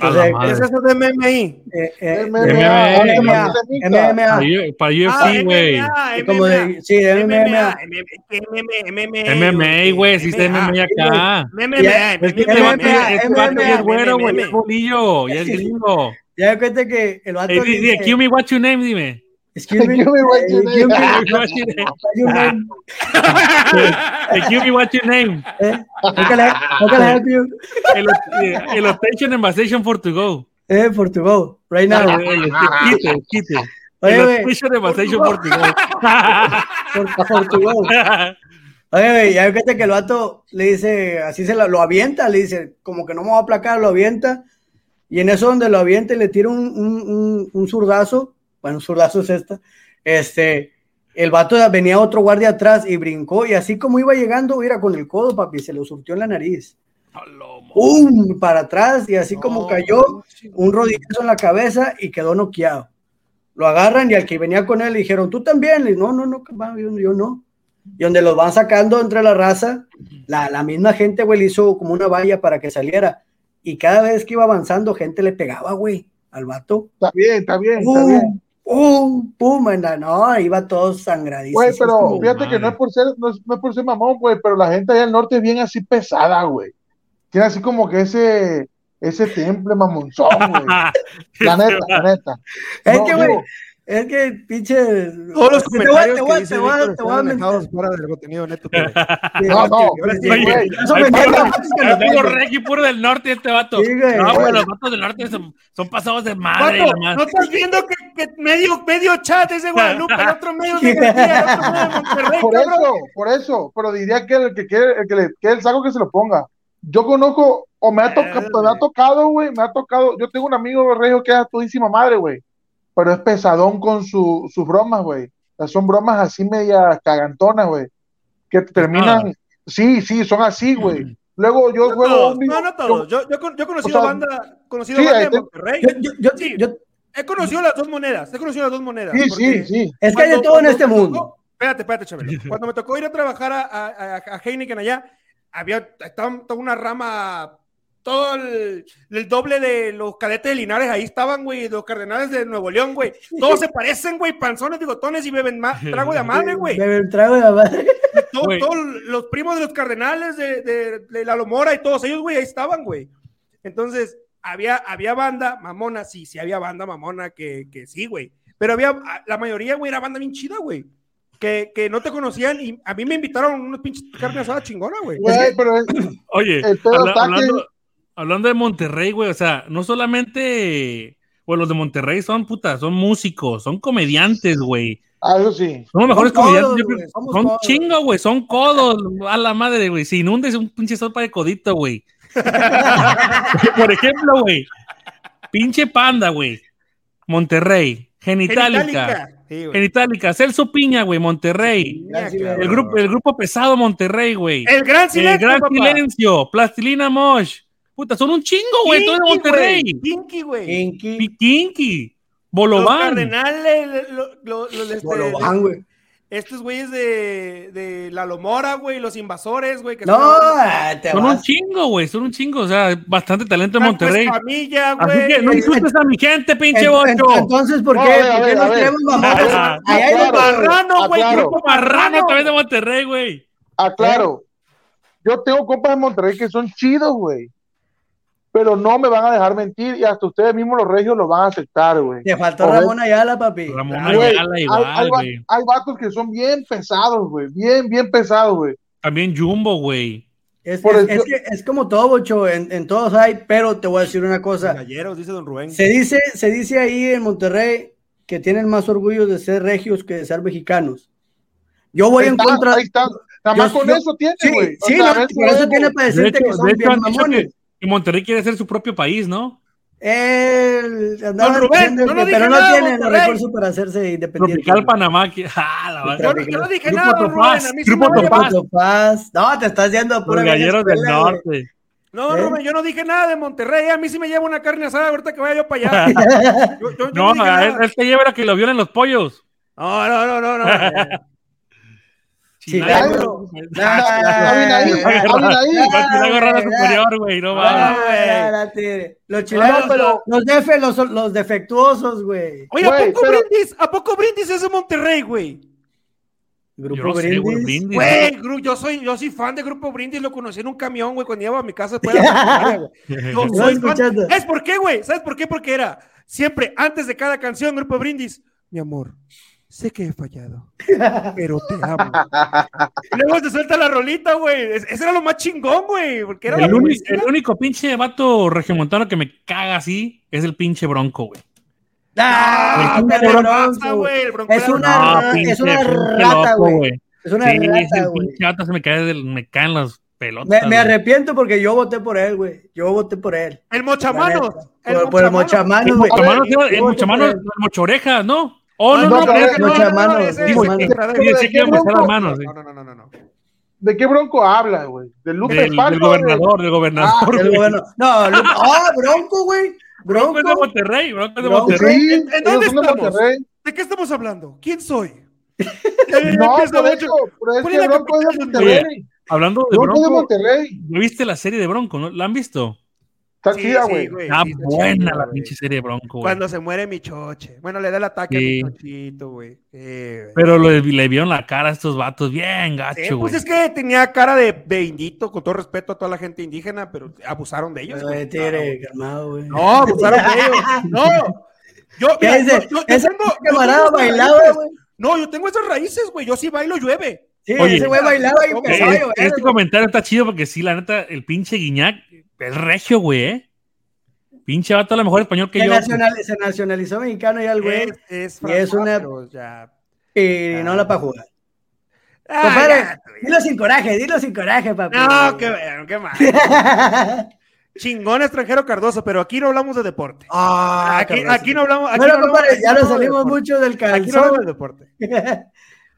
O sea. ¿Qué es eso de MMI? eh, eh, MMA, MMA, MMA, MMA. Para UFC, güey. Sí, de MMA. MMA, güey. Si está MMA acá. MMA, Ya, Es que MMA, este este es MMA, güero, güey. Es MMA. bolillo. Ya es gringo. Ya me cuenta que el vato Ey, di- di- dice, me, what's your name? Dime. Excuse me, <laughs> Excuse me, what's your excuse me, name? What's your name? what's your name? Excuse me, what's your name? Eh, how can I- how can I help you? El, eh, el rotation and basation for to go. Eh, for to go, right now. El, el, el quite, quite. Oye, El güey, rotation and basation for to go. <laughs> for, for to go. <laughs> Oye, güey, ya fíjate que el vato le dice, así se lo, lo avienta, le dice, como que no me va a aplacar, lo avienta. Y en eso donde lo avienta y le tira un, un, un, un zurdazo, bueno, un zurdazo es esta, este, el vato venía otro guardia atrás y brincó, y así como iba llegando, mira, con el codo, papi, se lo surtió en la nariz. ¡Pum! Para atrás, y así como cayó, un rodillazo en la cabeza y quedó noqueado. Lo agarran y al que venía con él le dijeron, ¿tú también? Le dijo, no, no, no, yo, yo no. y donde los van sacando entre la raza, la, la misma gente, güey, le hizo como una valla para que saliera. Y cada vez que iba avanzando, gente le pegaba, güey, al vato. Está bien, está bien, está ¡Pum! Bien. ¡Pum! ¡Pum! anda, No, iba todo sangradísimo. Güey, pero Como- fíjate que no es por ser, no es, no es por ser mamón, güey, pero la gente allá del norte es bien así pesada, güey. Tiene así como que ese, ese temple mamonzón, güey. <laughs> La neta, la neta. Es No, que, güey, digo, es que pinche. Todos los te voy comentarios te voy que te voy te voy mentar. dejados fuera del contenido neto. pero- <laughs> No, no. Eso me puro- encanta, lo reggae puro del norte este vato. Sí, güey. no, güey, los vatos del norte son, son pasados de madre. ¿no estás viendo que, que medio, medio chat es de Guadalupe, el otro medio de García, el otro medio de Monterrey, Por cabrón? eso, por eso, pero diría que el que quiere, el que le quede el saco que se lo ponga. Yo conozco, o me ha, toca- Eh, me ha tocado, güey, me ha tocado. Yo tengo un amigo regio que es a todísima madre, güey, pero es pesadón con su, sus bromas, güey. O sea, son bromas así media cagantonas, güey, que terminan. Sí, sí, son así, güey. Luego yo No juego. todos, un- no, no todos. Yo, yo, yo he conocido O sea, banda, conocido sí, banda de te- Monterrey. Yo, yo, yo, Sí. yo- He conocido las dos monedas. He conocido las dos monedas. Sí, sí, sí. es que hay de todo en este mundo. tocó- espérate, espérate, Chabelo. <laughs> Cuando me tocó ir a trabajar a, a, a- a Heineken allá, había estaba toda una rama, todo el, el doble de los cadetes de Linares ahí estaban, güey, los cardenales de Nuevo León, güey. Todos se parecen, güey, panzones, bigotones y beben ma- trago de madre, <laughs> güey. Bebe el trago de la madre. Todo-. Todos los primos de los cardenales de, de, de la Lomora y todos ellos, güey, ahí estaban, güey. Entonces, había, había banda mamona, sí, sí había banda mamona que, que sí, güey. Pero había, la mayoría, güey, era banda bien chida, güey. Que, que no te conocían y a mí me invitaron unos pinches carne asada chingona, güey. Güey, pero es- Oye, El pedo habla- está que- hablando, de Monterrey, güey, o sea, no solamente, bueno, los de Monterrey son putas, son músicos, son comediantes, güey. ah, eso sí. Son los mejores comediantes. yo creo- güey, somos son codos. chingo, güey, son codos, <laughs> a la madre, güey. Si inundes un pinche sopa de codito, güey. <laughs> Por ejemplo, güey, pinche panda, güey. Monterrey. Sí, güey. Genitalica, Celso Piña, güey, Monterrey. El. El grupo, el grupo pesado Monterrey, güey. El gran El silencio, gran papá. silencio, Plastilina Mosh. Puta, son un chingo, güey, todo de Kinky, Monterrey. güey. Kinky, güey. Kinky. Piquinqui, Los Bolobán. cardenales, lo- lo- lo- este, Bolobán, güey. estos güeyes de, de la Lomora, güey, los invasores, güey. que No, son- ah, te Son un chingo, güey, son un chingo, o sea, bastante talento en Monterrey. Escamilla, Así güey. que no insultes a mi gente, pinche bocho. Entonces, ¿por qué? ¿Por qué nos queremos mamones? Ah, Allá hay de claro. todo. Marrano, güey, grupo Marrano también de Monterrey, güey. Aclaro. Yo tengo compas en Monterrey que son chidos, güey. Pero no me van a dejar mentir y hasta ustedes mismos los regios lo van a aceptar, güey. Te faltó. Ramón Ayala, papi. Ramón Ayala hay, igual, hay hay vatos que son bien pesados, güey. Bien, bien pesados, güey. También Jumbo, güey. Es, Por es- el- es que es como todo, Bocho, en, en todos hay, pero te voy a decir una cosa. Galleros, dice Don Rubén. Se dice, se dice ahí en Monterrey que tienen más orgullo de ser regios que de ser mexicanos. Yo voy ahí en está, contra. ahí está. Nada más con yo- eso tiene, Sí, güey. O sí, sea, no, por eso tiene para De decirte hecho, que son de hecho bien mamones. Que, que Monterrey quiere ser su propio país, ¿no? Rubén, diciendo no lo dije pero no tiene los recursos para hacerse independiente. Tropical Panamá. que- <laughs> ¡Ah, la! Yo, no- yo no dije Grupo nada, Rubén. Grupo Topaz. No, te estás yendo a Los pura vieja galleros del norte. No, ¿Eh? Rubén, yo no dije nada de Monterrey. A mí sí me lleva una carne asada ahorita que vaya yo para allá. <laughs> Yo, yo- yo No, a él, él te lleva a que lo violen los pollos. No, no, no, no, no. <laughs> Chilango. Superior, güey, no mames. Los chilangos, pero- los, defe- los, los defectuosos, güey. Oye, ¿a poco pero- Brindis? ¿A poco Brindis es de Monterrey, güey? Grupo Yo sé, Brindis. Güey, Gru- yo soy, yo soy fan de Grupo Brindis, lo conocí en un camión, güey, cuando iba a mi casa después de la. <laughs> <laughs> Yo soy fan. ¿Sabes por qué, güey? ¿Sabes por qué? Porque era siempre antes de cada canción, Grupo Brindis. Mi amor, sé que he fallado, <laughs> pero te amo. Y luego se suelta la rolita, güey. Es- Ese era lo más chingón, güey. Porque era El, la el único pinche vato regiomontano que me caga así es el pinche bronco, güey. Ah, El ¿qué pinche te bronco. pasa, Pasa, güey, el Bronco Es una, No, ra- pinche- es una pinche rata, güey. Es una Sí, rata, güey. pinche vato se me cae del, me caen las pelotas. Me, arrepiento porque yo voté por él, güey. Yo voté por él. El Mochamanos. Neta. Por, por el El mochamanos, güey. el mochamanos, el mochorejas, ¿no? Oh, no, No, no, no, no, no. ¿De qué bronco habla, güey? ¿Del Lupe del, de- gobernador, del gobernador. Güey. gobierno. No, oh, <laughs> Bronco, güey. Bronco Bronco. es de Monterrey, Bronco es de. Monterrey. Sí, ¿En- en dónde de estamos? Monterrey. ¿De qué estamos hablando? ¿Quién soy? <laughs> No, por eso, pero es ¿Cuál que es la Bronco es de Monterrey. Hablando de Bronco de Bronco, Monterrey. ¿no viste la serie de Bronco? ¿no? ¿La han visto? Está Sí, chida, güey. Está buena la pinche serie de Bronco, güey. Cuando se muere mi choche. Bueno, le da el ataque Sí. a mi chochito, güey. Eh. Pero le, le vieron la cara a estos vatos bien Sí, gacho, pues güey. es que tenía cara de, de indito, con todo respeto a toda la gente indígena, pero abusaron de ellos. Pero, güey. tigre, calmado, güey. No, abusaron de ellos. <laughs> No. Yo, ¿Qué mira, dice? yo- yo- Ese tengo- camarada bailaba, güey. No, yo tengo esas raíces, güey. Yo sí bailo, llueve. Sí, Oye, ese güey bailaba y empezaba este comentario está chido porque sí, la neta, el pinche Guiñac es regio, güey, ¿eh? Pinche vato a lo mejor español que Se, yo. nacional- se nacionalizó mexicano ya el güey. Es, es, Y es una- ya. Y no la para jugar. Ah, Compadre, ya, güey. dilo sin coraje, dilo sin coraje, papi. No, qué bueno, qué mal. <laughs> Chingón extranjero Cardoso, pero aquí no hablamos de deporte. Ah, aquí, aquí no hablamos. Aquí Bueno, no hablamos- compadre, ya nos de salimos mucho del Aquí no hablamos de calzón. deporte. <laughs>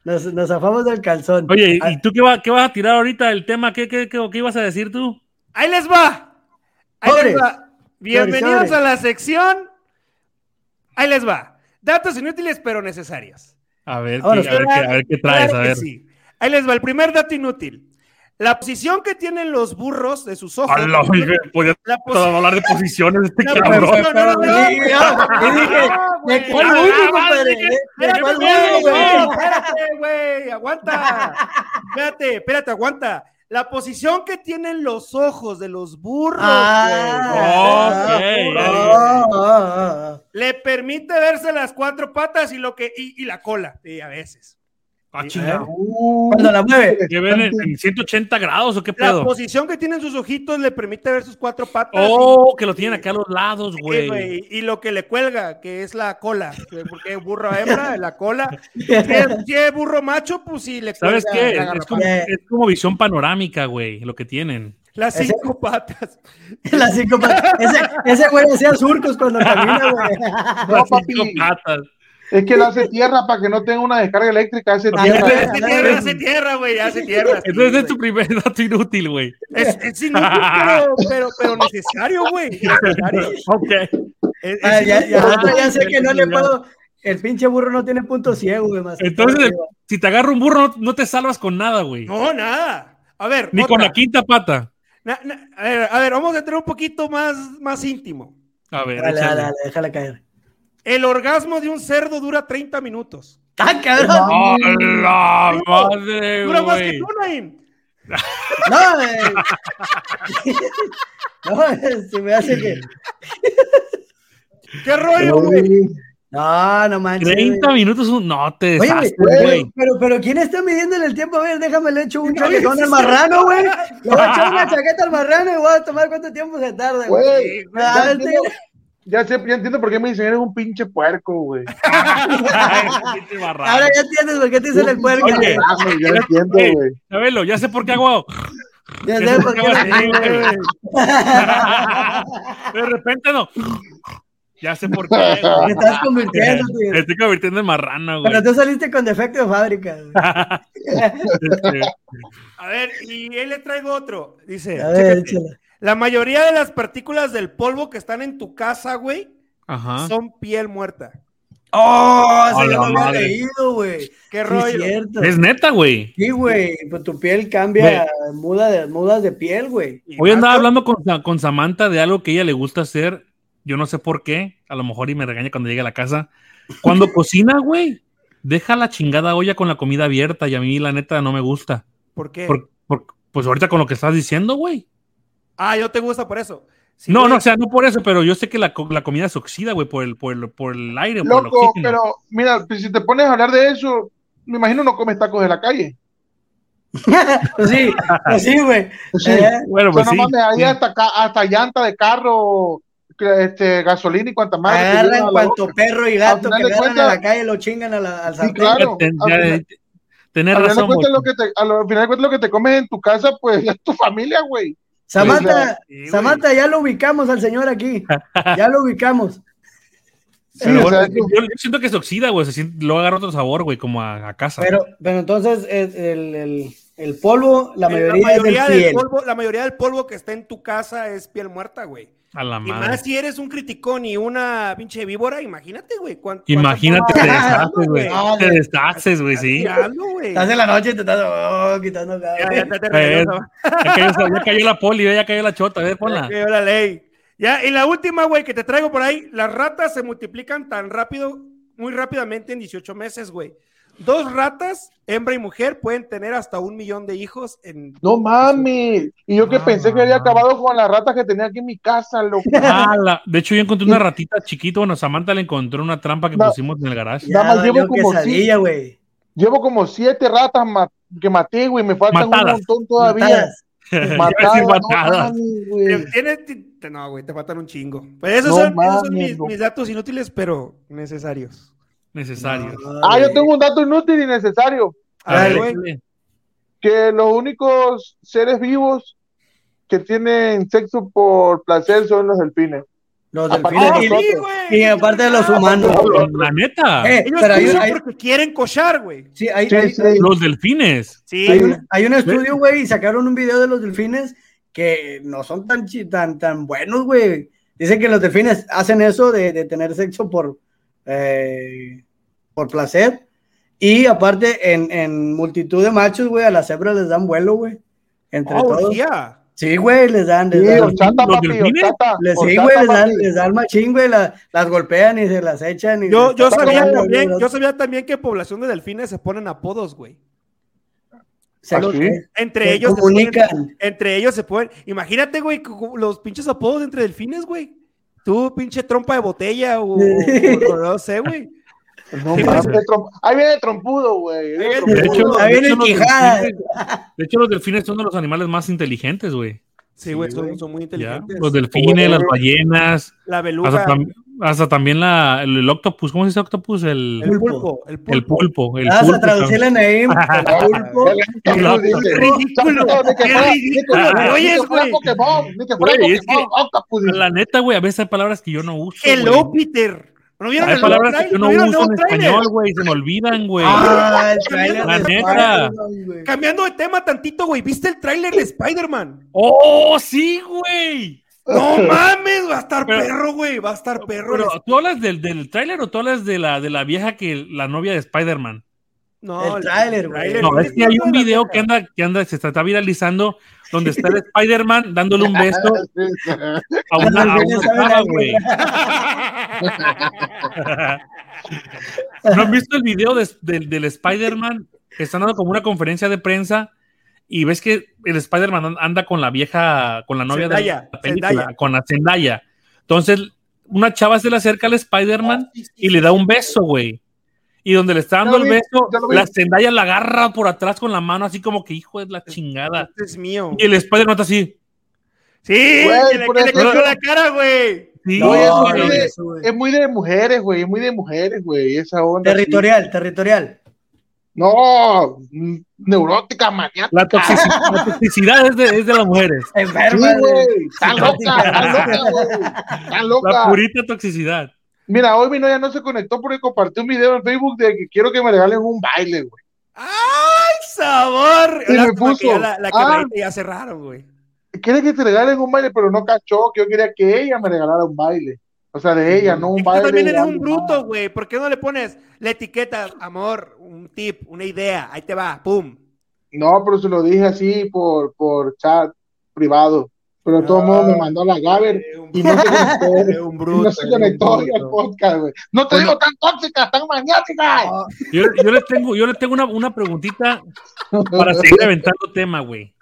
Nos, nos zafamos del calzón. Oye, Ah, ¿y tú qué, va- qué vas a tirar ahorita el tema? ¿Qué, qué, qué, qué ibas a decir tú? Ahí les va. Ahí Sobres. les va. Bienvenidos Sobres, a la sección. Ahí les va. Datos inútiles pero necesarios. A ver, qué, a, ver qué, a ver qué traes, Claro a ver. sí. Ahí les va el primer dato inútil. La posición que tienen los burros de sus ojos. A la oye, podía hablar de posiciones de este La cabrón. posición- no, no, no, no, güey. ¿de cuál Ah, ah, no, espérate, güey, aguanta. Espérate, espérate, aguanta. La posición que tienen los ojos de los burros, Ah, ah, ah, ah, ah. le permite verse las cuatro patas y lo que y, y la cola, y a veces. Ah, chingado. Uh, Cuando la mueve. ¿Qué ven en, en 180 grados o qué La pedo? posición que tienen sus ojitos le permite ver sus cuatro patas. Oh, que lo tienen acá a los lados, güey. Y lo que le cuelga, que es la cola. Porque burro hembra, <laughs> la cola. <laughs> Si es, si es burro macho, pues sí le ¿Sabes cuelga qué? la Es como, es como visión panorámica, güey, lo que tienen. Las Ese- cinco patas. <laughs> La psicópata. Ese, ese güey hacía surcos cuando camina, güey. No, Las papi. cinco patas. Es que él hace tierra para que no tenga una descarga eléctrica, hace tierra. Hace tierra, hace tierra, güey, hace tierra. Entonces es tu primer dato inútil, güey. Es, es inútil, pero, <laughs> pero, pero necesario, güey. Necesario. Ok. Es- Ah, ya, ya, ya sé que no le puedo. El pinche burro no tiene punto ciego, güey. más. Entonces, si te agarra un burro, no, no te salvas con nada, güey. No, nada. A ver, Ni con otra. la quinta pata. Na- na- a, ver, a ver, vamos a entrar un poquito más, más íntimo. A ver, Dale, dale, dale, déjala caer. El orgasmo de un cerdo dura 30 minutos. ¡Ah, cabrón! ¡A la madre, Dura más que <laughs> güey! tú, <laughs> Naim. No, eh. no, se me hace que. ¿Qué rollo, güey? No, no manches. 30 minutos, un- no te Oye, deshastes, güey, güey. pero, pero ¿quién está midiendo el tiempo? A ver, déjame le echo un <laughs> Oye, chaquetón al marrano, güey. Le voy a echar una chaqueta al marrano y voy a tomar cuánto tiempo se tarda, güey. Güey, A ver, ya sé, ya entiendo por qué me dicen eres un pinche puerco, güey. <laughs> Ahora ya entiendes por qué te dicen el puerco. Oye, güey. Ya entiendo, Ey, güey. Sabelo, ya sé por qué hago. Ya sé por qué. qué hago así, güey. De repente no. Ya sé por qué. Te estás convirtiendo, tío. Me estoy convirtiendo en marrano, güey. Pero tú saliste con defecto de fábrica. güey. <laughs> <laughs> Este, A ver, y él le traigo otro. Dice, A ver. La mayoría de las partículas del polvo que están en tu casa, güey, Ajá. son piel muerta. Oh, ya lo había leído, güey. ¿Qué Sí, rollo? cierto. Es neta, güey. Sí, güey. Pues tu piel cambia, muda de, mudas de piel, güey. Hoy andaba hablando con, con Samantha de algo que a ella le gusta hacer. Yo no sé por qué. A lo mejor y me regaña cuando llegue a la casa. Cuando <laughs> cocina, güey, deja la chingada olla con la comida abierta y a mí la neta no me gusta. ¿Por qué? Por- por- pues ahorita con lo que estás diciendo, güey. Ah, yo te gusta por eso. Sí, no, güey. no, o sea, no por eso, pero yo sé que la, la comida se oxida, güey, por el, por, el, por el aire, por el Loco, pero mira, pues, si te pones a hablar de eso, me imagino no comes tacos de la calle. Pues <laughs> sí, pues sí, güey. Sí. Eh, Bueno, O sea, pues no sí. mames, ahí sí. hasta, hasta llanta de carro, este, gasolina y cuanta llevan agarran cuanto boca. perro y gato final que de vean cuentas- a la calle lo chingan a la, al Sí, sartén. claro. Ten- ya- final- final, de razón, güey. lo que te, a lo- al final de cuentas, lo que te comes en tu casa, pues <laughs> es tu familia, güey. Samantha, Sí. Samantha, ya lo ubicamos al señor aquí. Ya lo ubicamos. <laughs> Sí, Pero o bueno, sea, yo, yo siento que se oxida, güey. Se siente, luego agarra otro sabor, güey, como a, a casa. Pero, pero entonces es el, el, el polvo, la Eh, mayoría, es del polvo, la mayoría del polvo que está en tu casa es piel muerta, güey. A la Y madre. más si eres un criticón y una pinche víbora, imagínate, güey. Imagínate, te deshaces, güey. tirando, Te deshaces, güey, sí. tirando, güey. Estás en la noche y te estás oh, quitando. Ya, ya, ya te Eh, regreso. Ya cayó, ya cayó la poli, ya cayó la chota, a ver, Ya ponla. cayó la ley. Ya, y la última, güey, que te traigo por ahí, las ratas se multiplican tan rápido, muy rápidamente en 18 meses, güey. Dos ratas, hembra y mujer, pueden tener hasta un millón de hijos en... No mames. Y yo que Ah, pensé que había acabado con las ratas que tenía aquí en mi casa, loco. <laughs> Ah, la- de hecho, yo encontré una ratita chiquita. Bueno, Samantha le encontró una trampa que No. pusimos en el garage. Ya Nada más llevo como quesadilla, güey. Llevo como siete ratas ma- que maté, güey. Me faltan Matadas. un montón todavía. Matadas. No güey. No, te faltan un chingo. Pues esos No son, esos son mis datos inútiles, pero necesarios. Necesario. Ah, yo tengo un dato inútil y necesario. Ver, güey. Que los únicos seres vivos que tienen sexo por placer son los delfines. Los Aparte delfines. de y-. Sí, aparte de los humanos. La neta, Eh, Ellos pero hay, hay- porque quieren cochar, güey. sí, hay, Sí, hay- sí. los delfines. Sí, hay un, hay un estudio, güey, y sacaron un video de los delfines que no son tan, tan, tan buenos, güey. Dicen que los delfines hacen eso de, de tener sexo por, eh, por placer. Y aparte, en, en multitud de machos, güey, a las cebras les dan vuelo, güey. Entre Oh, todos. orgía. Sí, güey, les dan. Les Sí, dan ¿Los papi, les, sí, güey, les dan, les dan machín, güey, la- las golpean y se las echan. Y Yo, se yo sabía también, güey, yo sabía también que población de delfines se ponen apodos, güey. se los- ¿Ah, sí? Entre se ellos se ponen- comunican. entre ellos se pueden. Imagínate, güey, los pinches apodos entre delfines, güey. Tú, pinche trompa de botella o, <laughs> o- o no sé, güey. No Sí, mames, pues. Ahí viene trompudo, güey. De hecho, Ahí viene los Quijada. delfines- de hecho, los delfines son de los animales más inteligentes, güey. Sí, güey, Sí, son, son muy Ya, inteligentes. Los delfines, las ballenas, La hasta, beluga, tam- hasta también la, el, el octopus, ¿cómo se dice octopus? El, el pulpo, el pulpo. el pulpo. El Vas pulpo a traducirle a Naim, el <laughs> pulpo. Qué ridículo, fuera güey. Octopus. La neta, güey, a veces hay palabras que yo no uso. Hello, güey. ¿No vieron Hay el palabras que yo no ¿No uso en español, güey, se me olvidan, güey. Ah, el trailer La de neta. Cambiando de tema tantito, güey. ¿Viste el tráiler de Spider-Man? ¡Oh, sí, güey! No mames, va a estar Pero- perro, güey. Va a estar perro. Pero, ¿tú hablas del, del tráiler o tú hablas de la, de la vieja que la novia de Spider-Man? No, el tráiler, güey. No, es que hay un video que anda, que anda, se está viralizando donde está el <laughs> Spider-Man dándole un beso a <laughs> una, a una chava, güey. <laughs> ¿No han visto el video de- del- del Spider-Man que están dando como una conferencia de prensa y ves que el Spider-Man an- anda con la vieja, con la novia Zendaya, de la película, Zendaya. con la Zendaya? Entonces, una chava se le acerca al Spider-Man y le da un beso, güey. Y donde le está dando el beso, la Zendaya la agarra por atrás con la mano, así como que hijo de la chingada. Este es mío. Y el Spider-Man está así. Sí, Güey, que le, la cara, güey. Sí, No, es muy güey. de- eso, güey. Es muy de mujeres, güey. Es muy de mujeres, güey. Esa onda. así. Territorial, territorial. No, neurótica, maniática. La, toxici- la toxicidad es de, es de las mujeres. Sí, Enferma. güey. Está loca, está loca, güey. Está La loca. purita toxicidad. Mira, hoy mi novia no se conectó porque compartió un video en Facebook de que quiero que me regalen un baile, güey. ¡Ay, sabor! Y me que puso, la, la ah. carrerita ya cerraron, güey. Quiere que te regalen un baile, pero no cachó que yo quería que ella me regalara un baile. O sea, de ella, no un Es que tú baile. también eres un bruto, güey. ¿Por qué no le pones la etiqueta, amor, un tip, una idea? Ahí te va, pum. No, pero se lo dije así por, por chat privado. Pero de todos modos me mandó a la Gaber y no se conectó. <laughs> Bruto. no se conectó al podcast, güey. No te digo tan tóxica, tan maniática. Yo, yo les tengo, yo les tengo una, una preguntita para seguir aventando tema, güey.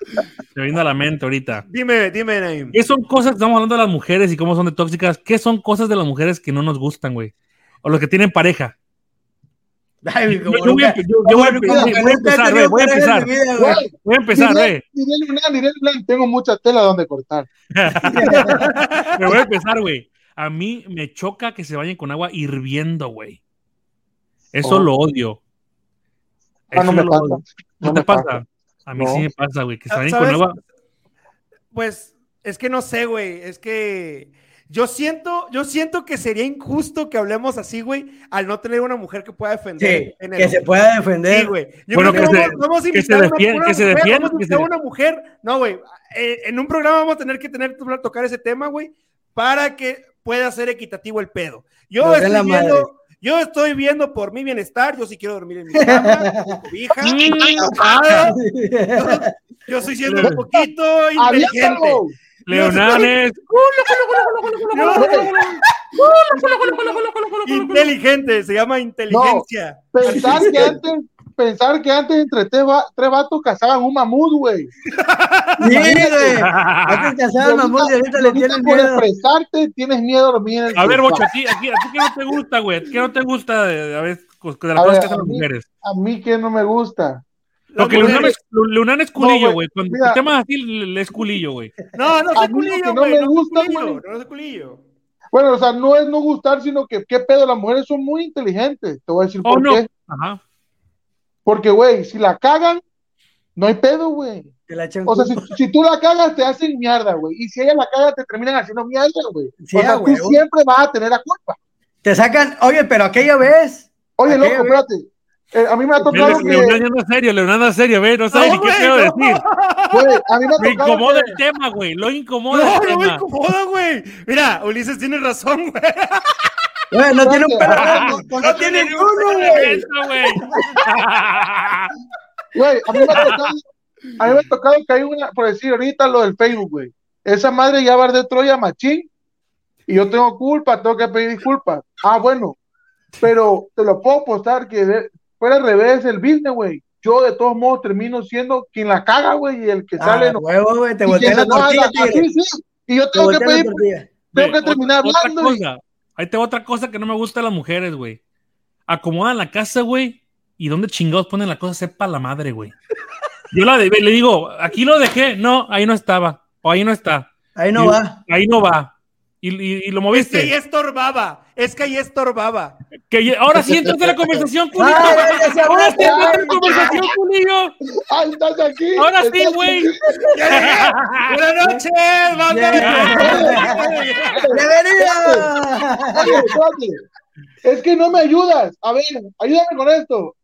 Me viene a la mente ahorita. Dime, dime, Naim. ¿Qué son cosas, estamos hablando de las mujeres y cómo son de tóxicas, qué son cosas de las mujeres que no nos gustan, güey? O los que tienen pareja. Ay, Yo, yo voy a, yo- yo voy a- empezar, güey, voy a empezar. Güey, Voy a empezar, Lunan, tengo mucha tela donde cortar. <laughs> Me voy a empezar, güey. A mí me choca que se vayan con agua hirviendo, güey. Eso Oh. lo odio. Ah, no Eso me lo pasa. odio. No ¿No me te pasa? pasa. A mí No. sí me pasa, güey. Que se vayan ¿Sabes? con agua. Pues es que no sé, güey. Es que yo siento, yo siento que sería injusto que hablemos así, güey, al no tener una mujer que pueda defender. Sí, en el- que se pueda Sí, defender. güey. Yo Bueno, creo que se- vamos, vamos a que invitar se a una- que se vamos a que invitar se- una mujer. No, güey. eh, en un programa vamos a tener que tener tocar ese tema, güey. para que pueda ser equitativo el pedo. Yo Nos estoy madre. viendo, yo estoy viendo por mi bienestar, yo sí quiero dormir en mi cama, con mi cobija, tapada. yo estoy siendo un poquito inteligente. Leonanes. Inteligente, se llama inteligencia. Pensar que antes, pensar que antes entre tres, va- tres vatos cazaban un mamut, güey. Sí, güey. Antes cazaban mamut y ahorita le ahorita tienen por miedo. expresarte tienes miedo a dormir en el A ver. Bocho, ¿a ti, a ti, a ti qué no te gusta, güey? ¿Qué no te gusta de, a ver, de las A cosas ver, que hacen las mujeres? A mí que no me gusta. Porque Leonan es, es culillo, No, güey. güey, Cuando mira. temas así, le, es culillo, güey. No, no lo culillo, que no güey. me No, gusta, culillo, güey. no sé culillo. Bueno, o sea, no es no gustar, sino que qué pedo, las mujeres son muy inteligentes. Te voy a decir Oh, por no. qué. Ajá. Porque, güey, si la cagan, no hay pedo, güey. Te la echan O sea, si, si tú la cagas, te hacen mierda, güey. Y si ella la caga, te terminan haciendo mierda, güey. Sí, o sea, tú siempre vas a tener la culpa. Te sacan, oye, pero aquella vez. Oye, Aquella loco, vez- espérate. Eh, a mí me ha tocado que, Leonan anda serio, Leonan anda serio, ve, no sabe No, ni qué quiero no. decir. güey, a mí me ha Lo tocado incomoda que- el tema, güey. Lo incomoda No, el no me tema. incomoda, güey. Mira, Ulises tiene razón, güey. Güey, no tiene un pelo. <laughs> No, no tiene ni un uno, pelo güey. de eso, güey. <laughs> Güey, a mí me ha tocado, a mí me ha tocado que hay una, por decir ahorita lo del Facebook, güey. Esa madre ya va de Troya machín y yo tengo culpa, tengo que pedir disculpas. Ah, bueno, pero te lo puedo apostar que de- fuera al revés el business, güey. Yo de todos modos termino siendo quien la caga, güey, y el que sale Ah, no. huevo, güey, te y volteé la tortilla, sí. Yo Te tengo que pedir, tengo que terminar otra- hablando. Otra cosa, ahí tengo otra cosa que no me gusta de las mujeres, güey. Acomodan la casa, güey, y dónde chingados ponen la cosa, sepa la madre, güey. Yo la de- le digo, aquí lo dejé, no, ahí no estaba, o ahí no está. Ahí no Y- va. Ahí no va. Y, y- y lo Es que ahí moviste. estorbaba. Es que ahí estorbaba. Que ya- ahora sí entras en la conversación, culillo. Ahora sí entras en la conversación, culillo. ¡Ay, estás aquí! Ahora sí, güey. Buenas noches, banda. Espérate. Es que no me ayudas. A ver, ayúdame con esto.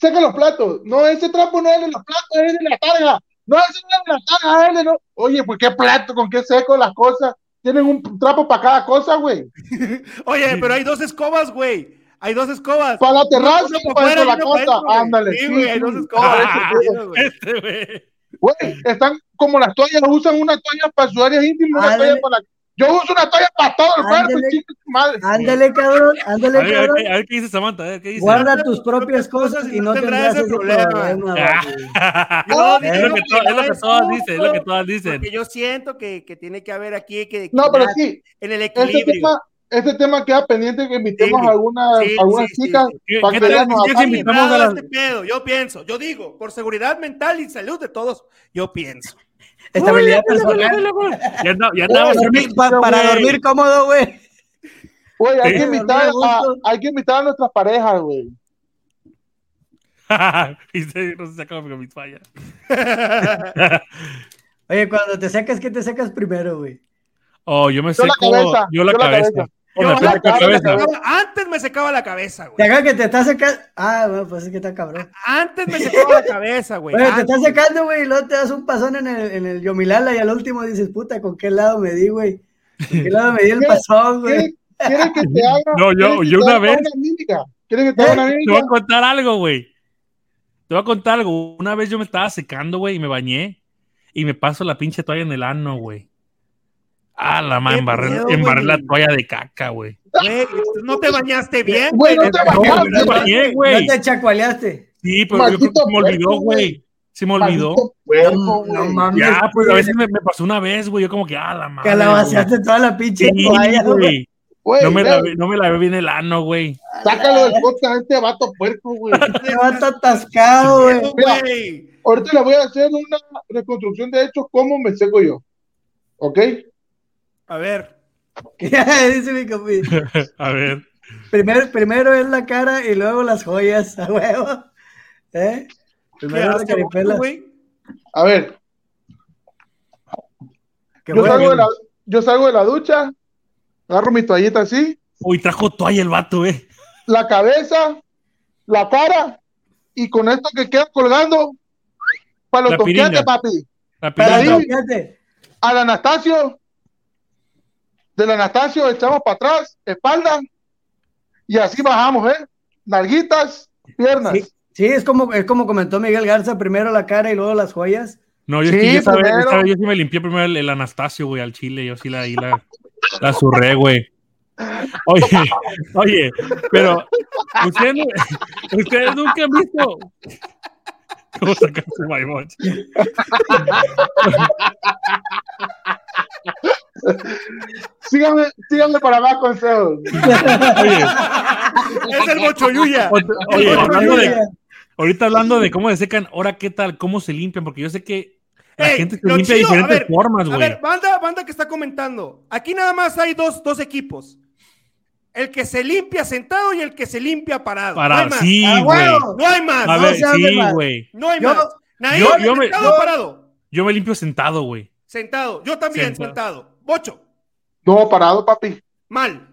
Saca los platos. No, ese trapo no es de los platos, es de la targa. No, ese no es de la no. Oye, pues qué plato, con qué seco las cosas. Tienen un trapo para cada cosa, güey. <laughs> Oye, pero hay dos escobas, güey. Hay dos escobas. Para la terraza Uno y pa' para de la y güey. Ándale. Sí, güey, hay dos escobas. Ah. Este, güey. Güey, están como las toallas, usan una toalla para sus áreas íntimas, una Ándale. toalla para la... Yo uso una toalla para todo el cuerpo, Ándale. chingue tu madre. Ándale, cabrón, A ándale, ver, a ver, cabrón. a ver qué dice Samantha, a ver qué dice. Guarda tus propias cosas y no tendrás ese problema. <laughs> Yo Eh, es, lo que to- es lo que no todas dicen, es lo que todas dicen. Porque yo siento que, que tiene que haber aquí que No, pero sí, en el este equilibrio. tema, este tema queda pendiente que invitemos Sí, a algunas, sí, algunas sí, sí, chicas sí. ¿Qué- para que apañen. invitamos a las- este pedo, yo pienso, yo digo, por seguridad mental y salud de todos, yo pienso. Estabilidad personal. Ya anda- ya andaba Para dormir, pa- para dormir cómodo, güey. Güey, hay, Sí. que invitar a, hay que invitar a nuestras parejas, güey. <laughs> y se, no se saca con mis fallas. <laughs> Oye, cuando te secas, ¿qué te secas primero, güey? Oh, yo me Yo la seco. cabeza, yo la yo la cabeza. cabeza. Yo antes, me cabeza. secaba, antes me secaba la cabeza, Te güey. haga que te estás secando. Ah, bueno, pues es que está cabrón. Antes me secaba la cabeza, güey. Oye, te estás secando, güey, y luego te das un pasón en el, en el Yomilala y al último dices, puta, ¿con qué lado me di, güey? ¿Con qué lado me di el pasón, güey? ¿Quieres, que te haga? No, yo- ¿quieres que yo te una vez- Una mímica? ¿Quieres que te haga una Te voy mímica? a contar algo, güey. Te voy a contar algo. Una vez yo me estaba secando, güey, y me bañé y me paso la pinche toalla en el ano, güey. Ah, la ma, ¿Qué embarré, la toalla de caca, güey. Güey, no te bañaste bien, Güey, no te bañaste, bañé, güey. No te chacualeaste. Sí, pero yo creo que se me olvidó, güey. Se me olvidó. Puerco, No, mames. Ya, pues a veces me, me pasó una vez, güey. Yo como que, ah, la madre. Que la vaciaste toda la pinche Sí, toalla, güey. No me, ve, lavé, no me lavé bien el ano, güey. sácalo del podcast a este vato puerco, güey. <laughs> Te va atascado. Güey. Ahorita le voy a hacer una reconstrucción de hechos cómo me seco yo. ¿Ok? A ver. <laughs> Dice mi compi. <laughs> A ver. Primero, primero es la cara y luego las joyas, <laughs> a huevo. ¿Eh? ¿Qué Primero la haces, caripela. güey? A ver, Qué yo salgo, de la, yo salgo de la ducha, agarro mi toallita así, Uy, trajo toalla el vato, eh. la cabeza, la cara, y con esto que queda colgando, para los toquetes, papi. La Para. Al Anastasio, del Anastasio, echamos para atrás, espalda, y así bajamos, ¿eh? Nalguitas, piernas. Sí, sí, es como, es como comentó Miguel Garza, primero la cara y luego las joyas. No, yo, Sí, es que yo vez- vez sí me limpié primero el, el Anastasio, güey, al chile. Yo sí la, ahí la, la zurré, güey. Oye, oye, pero ustedes, ustedes nunca han visto. ¿Cómo sacaste my watch? Síganme, síganme para más consejos. Oye, Es el mochoyuya. oye, hablando de, ahorita hablando de cómo se secan, ahora qué tal, cómo se limpian, porque yo sé que la Ey, gente se limpia de a diferentes ver, formas, A güey. ver, banda, banda que está comentando. Aquí nada más hay dos, dos equipos. El que se limpia sentado y el que se limpia parado. Para, no hay más. sí, Ah, güey. bueno. No hay más. A no ver, sí, más. güey. No hay Yo- más. Naim, yo- yo me- sentado o yo- parado. Yo me limpio sentado, güey. Sentado. Yo también, Sentado. sentado. Bocho. No, parado, papi. Mal.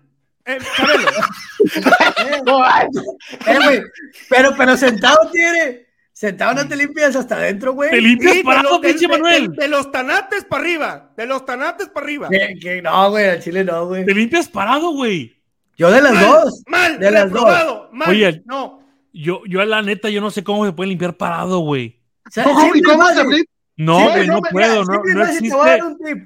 Eh. <laughs> No, Eh, güey, pero, pero sentado tiene. Sentado no te limpias hasta adentro, güey. Te limpias Sí, de parado, los- de- pinche de- Manuel. De, de los tanates para arriba. De los tanates para arriba. Que- que no, güey, al chile no, güey. Te limpias parado, güey. Yo de las Mal, dos. Mal. De las reprobado, Mal. Oye. No. Yo, yo la neta, yo no sé cómo se puede limpiar parado, güey. O sea, ¿Cómo, ¿Y cómo se? No, Sí, güey, no no me- puedo, no, no existe.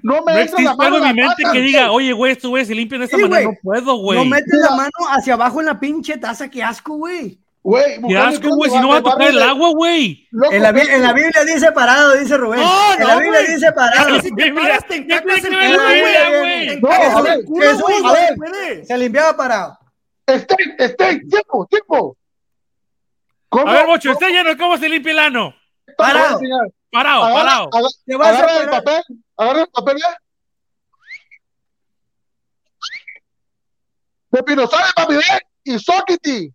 No me No entra la mano en mi en la mente pata. que diga, oye, güey, estos güeyes se limpian de esta Sí, manera. güey. No puedo, güey. No metes la mano hacia abajo en la pinche taza, qué asco, güey. Güey, Qué asco, güey, si no va a tocar el agua, güey. En en la Biblia dice parado, dice Rubén. No, en la Biblia dice parado. Si te paras, te encacas el tiene que culo, ver la Biblia, güey. No, a ver, Jesús, a ver. se limpiaba parado. Steak, steak, tiempo, tiempo. ¿Cómo? A ver, está lleno, ¿cómo se limpia el ano? Parado. Parado, Agarra, parado. agarra, Te vas a agarra el papel, agarra el papel, ¿ya? Pepino, ¿sabe, papi? Y soquiti.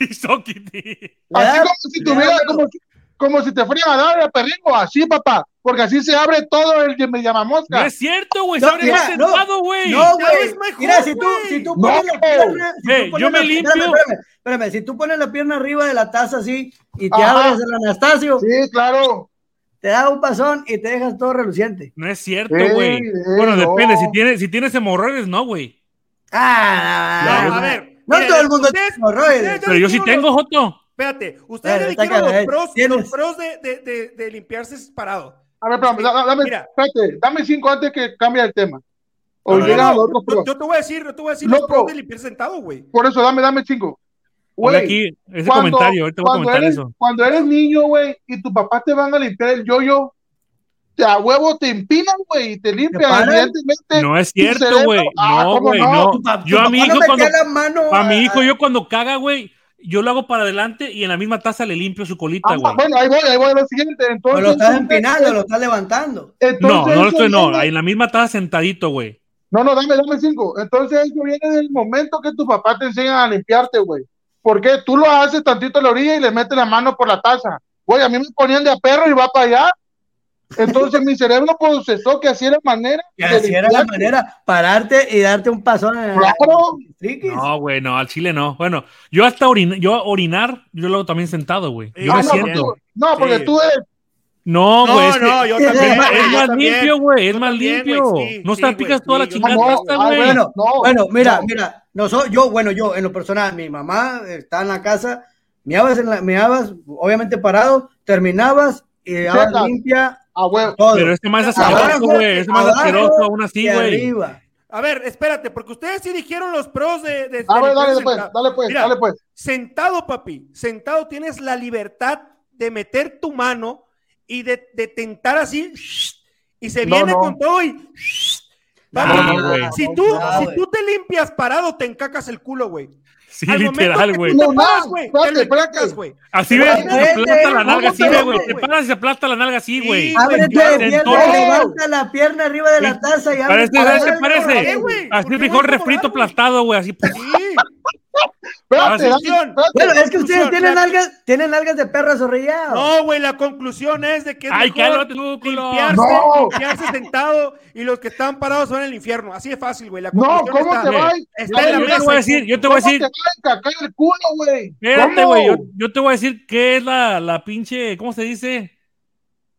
Así como si tuviera, como, si- como si te fueran a dar el perringo, así, papá. Porque así se abre todo el que me llama No mosca. es cierto, güey. Se No, abre mira, más no. sentado, güey. No, güey. mejor, Mira, si tú, si tú No. pones la pierna. si pones yo me la- limpio. Espérame, espérame, espérame, si tú pones la pierna arriba de la taza así y te Ajá. abres el Anastasio, Sí, claro. te da un pasón y te dejas todo reluciente. No es cierto, Ey, güey. ey, Bueno, no. depende. Si tienes, si tienes hemorroides, no, güey. Ah, No, a ver. No miren, todo el mundo ustedes- tiene hemorroides. Pero yo sí tengo, los- Joto. Espérate, ustedes está dijeron los pros, los pros de, de, de, de limpiarse parado. A ver, espérame, Sí, da- dame, mira. espérate, dame cinco antes que cambie el tema. O No, no, no, a los otros yo, yo te voy a decir, yo te voy a decir los Loco. pros de limpiar sentado, güey. Por eso, dame, dame cinco. Güey, aquí, ese cuando- comentario, ahorita voy a comentar eres, eso. Cuando eres niño, güey, y tu papá te van a limpiar el yoyo, a huevo te empinan, güey, y te limpian. Evidentemente, No es cierto, cerebro- güey. Ah, No, ¿cómo güey, no? Yo a mi hijo no cuando metía la mano a mi hijo yo cuando caga, güey, yo lo hago para adelante y en la misma taza le limpio su colita, Ah, güey. bueno, ahí voy, ahí voy a lo siguiente. Entonces, lo estás empinando, lo estás levantando. entonces No, no lo estoy, no, ahí en la misma taza sentadito, güey. No, no, dame, dame cinco. Entonces eso viene del momento que tu papá te enseña a limpiarte, güey. Porque tú lo haces tantito a la orilla y le metes la mano por la taza. Güey, a mí me ponían de a perro y va para allá. Entonces mi cerebro procesó que así era manera. Que así era la manera, pararte y darte un pasón en Claro. triquis. No, güey, no, al chile no. Bueno, yo hasta orinar, yo orinar, yo lo hago también sentado, güey. Yo Ah, me no, siento. porque- No, porque Sí. tú eres. No, güey, es que no, yo también. es más, güey, es yo más también. limpio, güey, es más limpio. sí, no sí, salpicas toda la chingada No, ah, güey. Bueno, no, bueno, mira, no. mira, no soy, yo, bueno, yo en lo personal, mi mamá está en la casa, miabas, en la, miabas obviamente parado, terminabas y Checa. limpia A huevo. todo. Pero este más asqueroso, güey. Este más asqueroso aún así, güey. arriba. A ver, espérate, porque ustedes sí dijeron los pros de, A ver, dale pues, sentado. dale pues, Mira, dale pues. Sentado, papi, sentado tienes la libertad de meter tu mano y de, de tentar así y se No, viene no. con todo y No, si tú, No, si tú te limpias parado, te encacas el culo, güey. Sí, Al momento literal, que güey. No, no, güey. Así ves, se aplasta la nalga ¿cómo así, güey. Te paras y se aplasta la nalga así, Sí, güey. levanta la pierna arriba de la taza y abre Parece, para ¿sabes qué adelante, parece? Así ¿por qué frijol refrito aplastado, güey. Así. Espérate, Conclusión. Bueno, es que ustedes tienen la- algas, tienen algas de perra zorrillado. No, güey, la conclusión es de que es Ay, mejor limpiarse, No. limpiarse sentado y los que están parados son el infierno. Así de fácil, güey. La No, conclusión ¿cómo está- te va? está Yo en la te mesa. voy a decir, yo te voy a ¿Cómo decir, te el culo, güey? espérate, güey. Yo, yo te voy a decir qué es la, la pinche, ¿cómo se dice?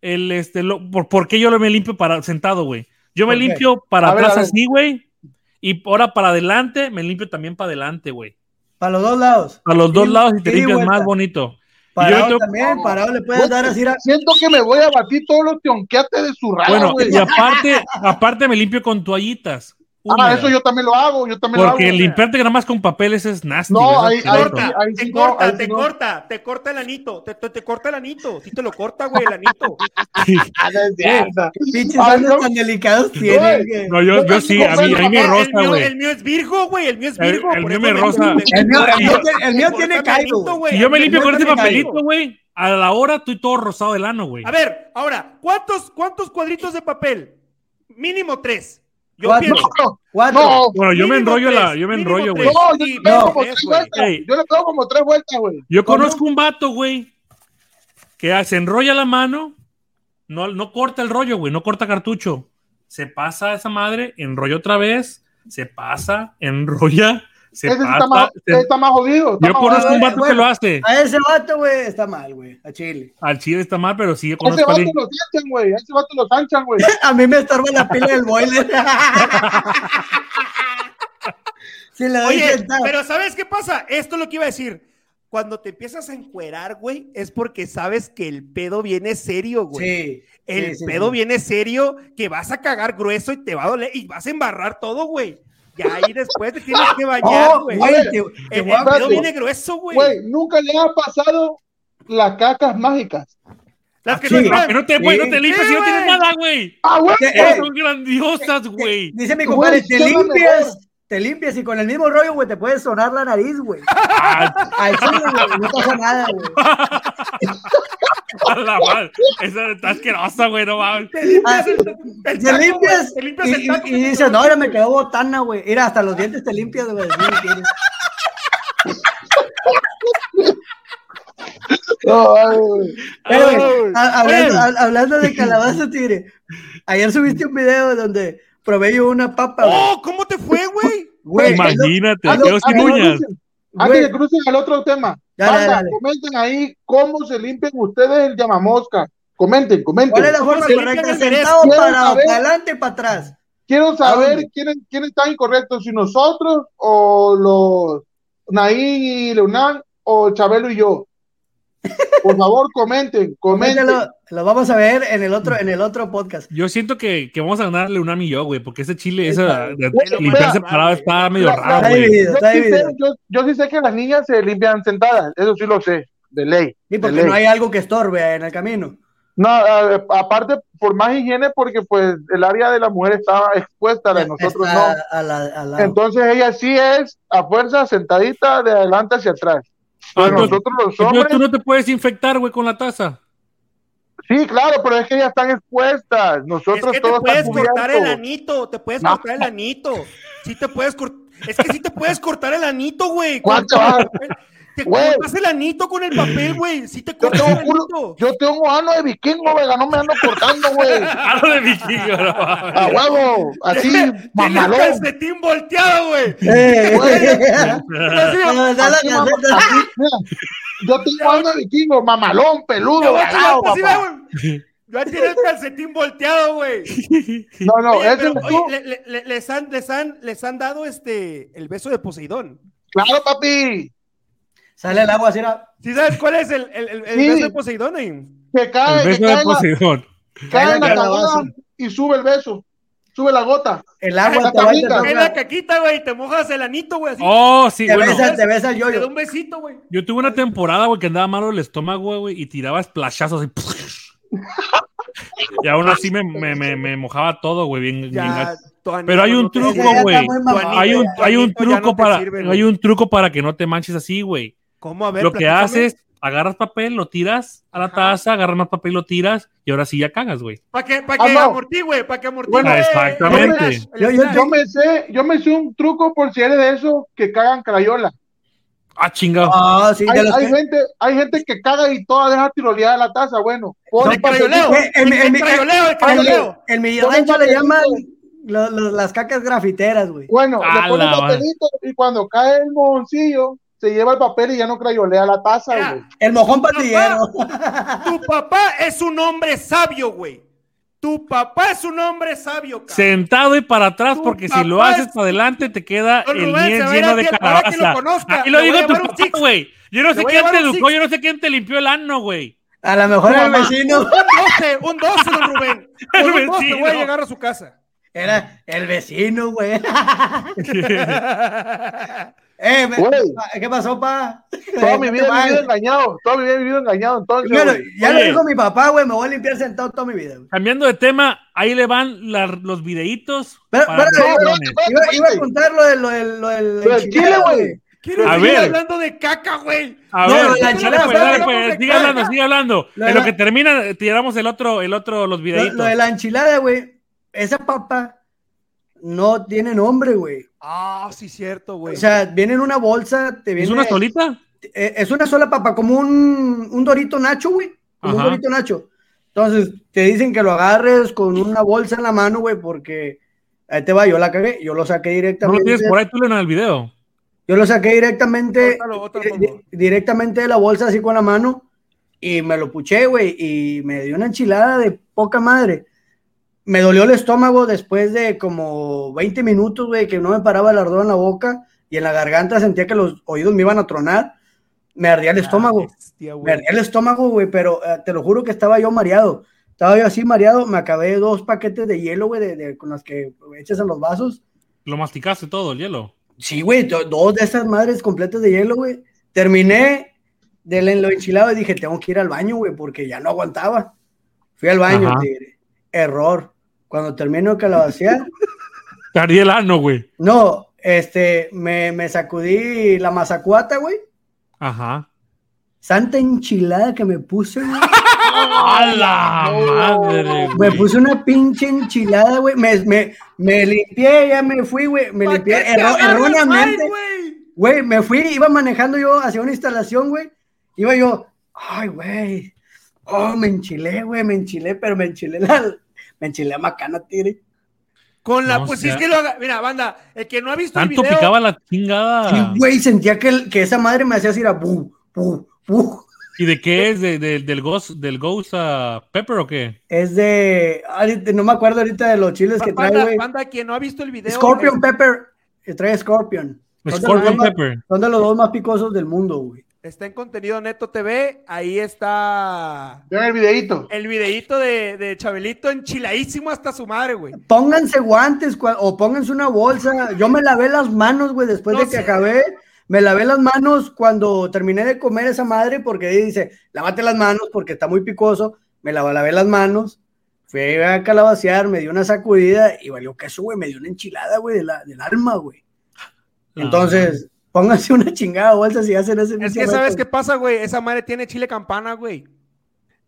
El, este, lo, por, ¿por qué yo lo me limpio para sentado, güey? Yo me limpio para A atrás ver. así, güey. Y ahora para adelante, me limpio también para adelante, güey. Para los dos lados. Para los dos Sí, lados y te limpias vuelta. más bonito. Yo Parado tengo- también, parado le puedes dar así. a- Siento que me voy a batir todos los tionqueates de su raya, Bueno, y aparte, aparte me limpio con toallitas. Ah, eso yo también lo hago, yo también Porque lo hago. limpiarte nada más con papeles es nasty. No, ahí- ahí corta, te no, corta, te no. corta, te corta el anito, te, te, te corta el anito, si te lo corta, güey, el anito. <laughs> Ah, no es cierto. Pinches tan delicados tienen. que- No, yo, yo sí, a mí, a mí me rosa, güey. el mío es Virgo, güey, el mío es Virgo. el mío me rosa. El mío, el mío corta- tiene- güey. Si yo me limpio con ese tiene papelito, güey, a la hora estoy todo rosado del ano, güey. A ver, ahora, ¿cuántos, ¿cuántos cuadritos de papel? Mínimo tres. Yo Cuatro. pienso. Cuatro. no, Bueno, yo me enrollo la, tres, yo me enrollo, güey. no, yo le pego no, como tres, vueltas. Ey. Yo le pego como tres vueltas, güey. Yo conozco un vato, güey, que se enrolla la mano, no, no corta el rollo, güey, no corta cartucho. Se pasa esa madre, enrolla otra vez, se pasa, enrolla, se Ese pasa. está más, se- está más jodido. está Yo más conozco un vato que lo hace. A ese vato, güey, está mal, güey. A Chile. Al chile está mal, pero sí, yo Ese conozco a vato alguien. lo sanchan, güey. Ese vato lo sanchan, güey. <laughs> A mí me estorba la pila del boiler. <laughs> si le doy Oye, pero ¿sabes qué pasa? Esto es lo que iba a decir. Cuando te empiezas a encuerar, güey, es porque sabes que el pedo viene serio, güey. Sí. El sí, sí, pedo sí. viene serio, que vas a cagar grueso y te va a doler y vas a embarrar todo, güey. Y ahí después te tienes que <laughs> bañar, güey. el, pedo viene grueso, güey. Güey, nunca le ha pasado las cacas mágicas. Las que Sí. no que no te, güey, no te limpias sí, y no tienes nada, güey. Ah, güey. Son grandiosas, güey. Dice mi compadre, te limpias, te limpias y con el mismo rollo, güey, te puedes sonar la nariz, güey. Ah, Al chile, güey, no pasa nada, güey. a la madre. Esa está asquerosa, güey, no mames. Te limpias Ah, el, el Te taco, limpias te limpias y, el taco. y- y dices, no, ahora me quedó botana, güey. Mira, hasta los dientes te limpias, güey. No, ay, güey. Pero, güey, Ay. a- hablando, Oye. a- hablando de calabaza, tigre. Ayer subiste un video donde probé yo una papa, güey. Oh, ¿cómo te fue, güey? Güey, Imagínate, Antes- quedó sin uñas. crucen- Antes de crucen al otro tema, Dale, Banda, dale. comenten ahí cómo se limpian ustedes el llamamosca. Comenten, comenten. ¿Cuál es la ¿Cómo forma se correcta? Sentado para, para adelante y para atrás. Quiero ¿A saber dónde? quiénes, quiénes están incorrectos, si nosotros o los Naín y Leonán o Chabelo y yo. Por favor, comenten, comenten. Coméntalo, lo vamos a ver en el otro, en el otro podcast. Yo siento que, que vamos a ganarle un y yo, güey, porque ese chile, esa de Güey, limpiar mira, separado güey. está medio La- raro, Está güey. dividido, Yo está sí, sé, dividido. yo, yo sí sé que las niñas se limpian sentadas, eso sí lo sé, de ley. Sí, porque ley. no hay algo que estorbe en el camino. No, a- aparte, por más higiene, porque pues el área de la mujer está expuesta, la de nosotros Está no. a la-. Entonces ella sí es a fuerza sentadita de adelante hacia atrás. Ah, entonces- nosotros los hombres, tú no te puedes infectar, güey, con la taza. sí, claro, pero es que ellas están expuestas. Es Nosotros que te todos puedes cortar el anito, te puedes No. cortar el anito. Sí te puedes cortar. Es que sí te puedes cortar el anito, güey. ¿Cuánto? Te Güey. cortas el anito con el papel, güey. Sí te Yo cortas tengo, el culo- anito. yo tengo ano de vikingo, vega, no me ando cortando, güey. <laughs> Algo de vikingo, no. A huevo, así, Tiene el mamalón. calcetín volteado, güey. Eh, <laughs> yo tengo ano de vikingo, mamalón, peludo, Yo güey. Ya tiene el calcetín volteado, güey. No, no, Oye, ese pero, oye, le- le- les, han, les, han, les han dado este el beso de Poseidón. Claro, papi. Sale el agua así. era- ¿Sí sabes cuál es el, el, el- el Sí. beso de Poseidón? eh? Que cae, El que beso cae, de la, Poseidón. cae en la Cae la y sube el beso. Sube la gota. El agua la te va a tablita. intentar- En la caquita, güey, te mojas el anito, güey, así. Oh, sí, Te bueno. besa, te besa el te da un besito, güey. Yo tuve una temporada, güey, que andaba malo el estómago, güey, y tiraba splashazos así. <laughs> y aún así me, me, me, me mojaba todo, güey, bien, Ya, Pero hay un truco, güey. Hay un, hay un no truco para, sirve, hay un truco para que no te manches así, güey. ¿Cómo? A ver, Lo que haces, agarras papel, lo tiras a la Ajá. taza, agarras más papel, lo tiras, y ahora sí ya cagas, güey. Para que, pa' Ah, que para que amortigue. Bueno, exactamente. Yo- yo- splash. Yo me sé, yo me sé un truco por si eres de esos que cagan crayola. Ah, chingado. Ah, sí, Hay, que- gente, hay gente que caga y toda deja tiroleada la taza. Bueno, El crayoleo, Eh, el, en- el crayoleo, el En crayoleo. mi, en mi rancho le llaman las cacas grafiteras, güey. Bueno, le pone la papelito y cuando cae el mojoncillo, se lleva el papel y ya no crayolea la taza, Mira, güey. El mojón patillero. Tu papá es un hombre sabio, güey. Tu papá es un hombre sabio, cabrón. Sentado y para atrás, Tu porque si lo haces es- para adelante te queda Don el Rubén, se niés va a ir lleno a de lo calabaza. Y lo le digo tu papá, güey. Yo no sé quién te un educó, yo no sé quién te limpió el ano, güey. A lo mejor Tu el vecino Un 12, un 12, don Rubén. <laughs> El un 12 voy a vecino. llegar a su casa. era el vecino, güey. <laughs> <laughs> Eh. ¿Qué pasó, pa? Toda mi vida he vivido engañado. Toda mi vida he vivido engañado. Entonces, Bueno, ya Oye. lo dijo mi papá, güey. Me voy a limpiar sentado toda mi vida. güey. Cambiando de tema, ahí le van la- los videitos. Pero- para pero- pero-. Iba, iba a contar lo del. Lo del, lo del, Lo chile, güey. Quiero A seguir ver. hablando de caca, güey. A No, ver, la dale, enchilada, pues, dale, pues, sigue caca. hablando, sigue hablando. Lo En de lo la- que termina, tiramos el otro, el otro, los Lo, videitos. lo de la enchilada, güey. Esa papa no tiene nombre, güey. Ah, sí, cierto, güey. O sea, viene en una bolsa, te viene. ¿Es una solita? eh, es una sola papa, como un, un dorito nacho, güey. Como un dorito nacho. Entonces, te dicen que lo agarres con una bolsa en la mano, güey, porque ahí te va, yo la cagué, yo lo saqué No lo directamente. tienes por ahí tú en el video. Yo lo saqué directamente, directamente de la bolsa, así con la mano, y me lo puché, güey, y me dio una enchilada de poca madre. Me dolió el estómago después de como 20 minutos, güey, que no me paraba el ardor en la boca y en la garganta sentía que los oídos me iban a tronar. Me ardía el estómago. Bestia, Me ardía el estómago, güey, pero eh, te lo juro que estaba yo mareado. Estaba yo así mareado, me acabé dos paquetes de hielo, güey, de, de- con las que echas en los vasos. Lo masticaste todo, el hielo. Sí, güey, do- dos de esas madres completas de hielo, güey. Terminé del en lo enchilado y dije, tengo que ir al baño, güey, porque ya no aguantaba. Fui al baño, Ajá. tigre. Error. Cuando termino de calabacear, <laughs> Te ardía el ano, güey. no, este, me, me sacudí la mazacuata, güey. Ajá. Santa enchilada que me puse, güey. <laughs> ¡A la madre, Me güey! puse una pinche enchilada, güey. Me, me, me limpié, ya me fui, güey. Me ¿Pa' limpié erro- erróneamente. Güey, me fui, iba manejando yo hacia una instalación, güey. Iba yo, ay, güey. Oh, me enchilé, güey, me enchilé, pero me enchilé la, me enchilé a macana, tigre. Con la, No, pues o si es que lo haga. Mira, banda, el que no ha visto el Tanto video. picaba la chingada. Sí, güey, sentía que, el- que esa madre me hacía así, era bu, bu, bu. ¿Y de qué es? ¿De, de- del Ghost, del Ghost ah, Pepper o qué? Es de, no me acuerdo ahorita de los chiles que trae, banda, güey. banda, quien no ha visto el video. Scorpion es- Pepper, que trae Scorpion. Son Scorpion más- Pepper. Son de los dos más picosos del mundo, güey. Está en contenido Neto TV. Ahí está Vean el videito. el videíto de, de Chabelito enchiladísimo hasta su madre, güey. Pónganse guantes o pónganse una bolsa. Yo me lavé las manos, güey, después No de que sé. acabé. Me lavé las manos cuando terminé de comer esa madre porque ahí dice, lávate las manos porque está muy picoso. Me la- lavé las manos. Fui a calabacear, me dio una sacudida y valió queso, güey. Me dio una enchilada, güey, de la- del alma, güey. Entonces, pónganse una chingada bolsa si hacen ese Es que sabes qué pasa, güey. Esa madre tiene chile campana, güey.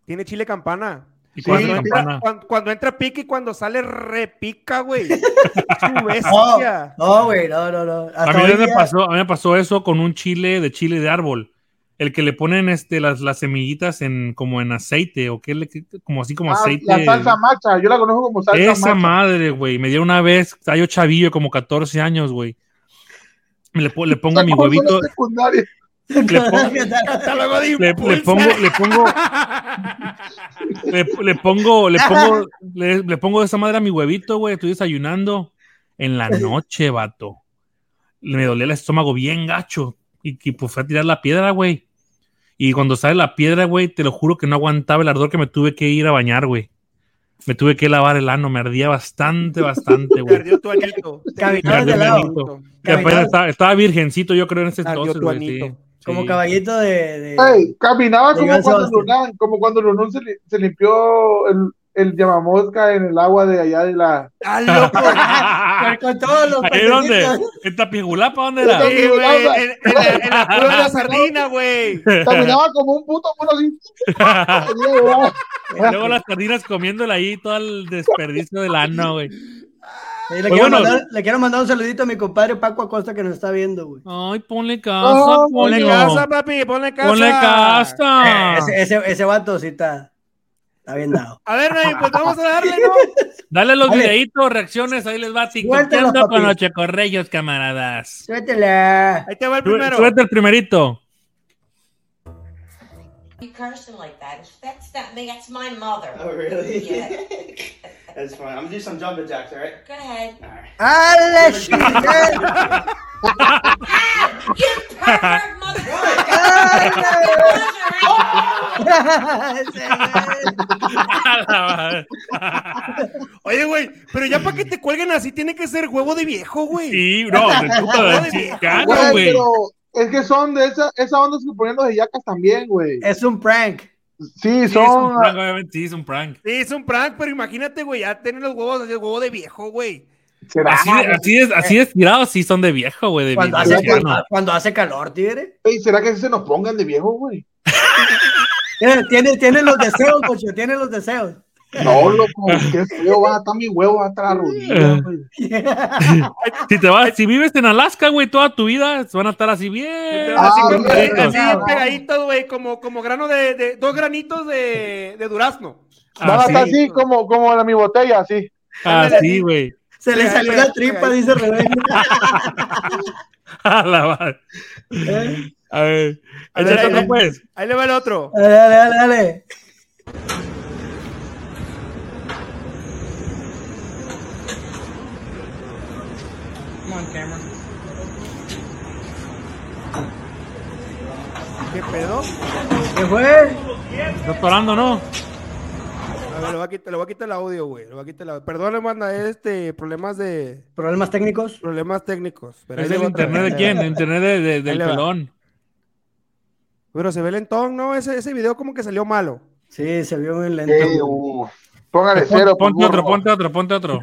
Tiene chile campana. ¿Y la sí. campana? Cuando, cuando entra pica y cuando sale repica, güey. <laughs> No, güey, no, no, no. Hasta A mí, me pasó, a mí me pasó eso con un chile de chile de árbol. El que le ponen este, las, las semillitas en, como en aceite, o que le, como así como Ah, aceite. la salsa macha, yo la conozco como salsa Esa macha. madre, güey. Me dio una vez, yo chavillo, como 14 años, güey. Le, le pongo mi huevito, le pongo, le, pongo, le pongo, le, le pongo, le pongo, le, le pongo esa madre a mi huevito, güey. Estoy desayunando en la noche, vato. Me dolía el estómago bien gacho. Y, y pues fue a tirar la piedra, güey. Y cuando sale la piedra, güey, te lo juro que no aguantaba el ardor que me tuve que ir a bañar, güey. Me tuve que lavar el ano, me ardía bastante, bastante, güey. Perdió tu anito. <laughs> Caminabas de Perdió tu lado. anito. Que apenas estaba, estaba virgencito, yo creo, en ese entonces, güey. sí. Como Sí. caballito de. caminaba como cuando. Lunán, como cuando Lunán se, li- se limpió el, el llamamosca en el agua de allá de la... ¡Ah, loco! <laughs> Con todos los ¿Ahí dónde? ¿En Tapijulapa? ¿Dónde era? Sí, güey, en, en la, en la <laughs> cueva de la sardina, güey. Caminaba como un puto mono así. <laughs> Y luego las sardinas comiéndola ahí, todo el desperdicio del ano, güey. Sí, le, Pues quiero bueno. mandar, le quiero mandar un saludito a mi compadre Paco Acosta que nos está viendo, güey. Ay, ponle casa, Oh, Ponle casa, papi, ponle casa. Ponle casa. Eh, ese, ese, ese vato sí está, está bien dado. A ver, pues vamos a darle, ¿no? <laughs> Dale los Dale. videitos, reacciones, ahí les va papi. con los checorreyos, camaradas. Suéltela. Ahí te va el primero. Suelta el primerito. You cursing like that. That's not me. That's my mother. Oh, really? Yeah. That's fun. I'm gonna do some jumping jacks, all right? Go ahead. All right. ¡Ale, chingue! You pervert motherfucker! Oye, güey, pero ya para que te cuelguen así tiene que ser huevo de viejo, güey. Sí, no, de puta de chingado, Güey, es que son de esa, esa onda que ponen los de yacas también, güey. Es un prank. Sí, Sí, es un son. prank, obviamente, sí, es un prank. Sí, es un prank, pero imagínate, güey, ya tienen los huevos así, el huevo de viejo, güey. ¿Será? Así, de- así, es, así es tirado, sí son de viejo, güey. De, Cuando hace, cuando, cuando hace calor, tigre. Ey, ¿Será que se nos pongan de viejo, güey? <laughs> Tiene, tiene, tiene los deseos, cocho, tiene los deseos. No, loco, qué feo va a estar mi huevo hasta la rodilla, güey. <laughs> Si te vas, si vives en Alaska, güey, toda tu vida, van a estar así bien. Ah, así, bien, como- bien, así bien. pegaditos, güey, como, como grano de, de- dos granitos de, de durazno. Van a estar así como, como la mi botella, así. así, güey. Se le salió la tripa, dice Rebeca. <laughs> A la madre. A ver, A ver, ahí otro, va. pues. Ahí le va el otro. Dale, dale, dale, dale. ¿Qué pedo? ¿Qué fue? Estás parando, ¿no? A ver, le voy a quitar, le voy a quitar el audio, güey. Le voy a quitar el audio. Perdón, manda, este, problemas de, ¿Problemas técnicos? problemas técnicos. Pero ¿Es el internet de quién? ¿El internet de, de- del pelón. Pero se ve lentón, ¿no? Ese, ese video como que salió malo. Sí, se vio muy lento. Ey, uh, póngale cero. por Ponte otro, ponte otro, ponte <laughs> otro.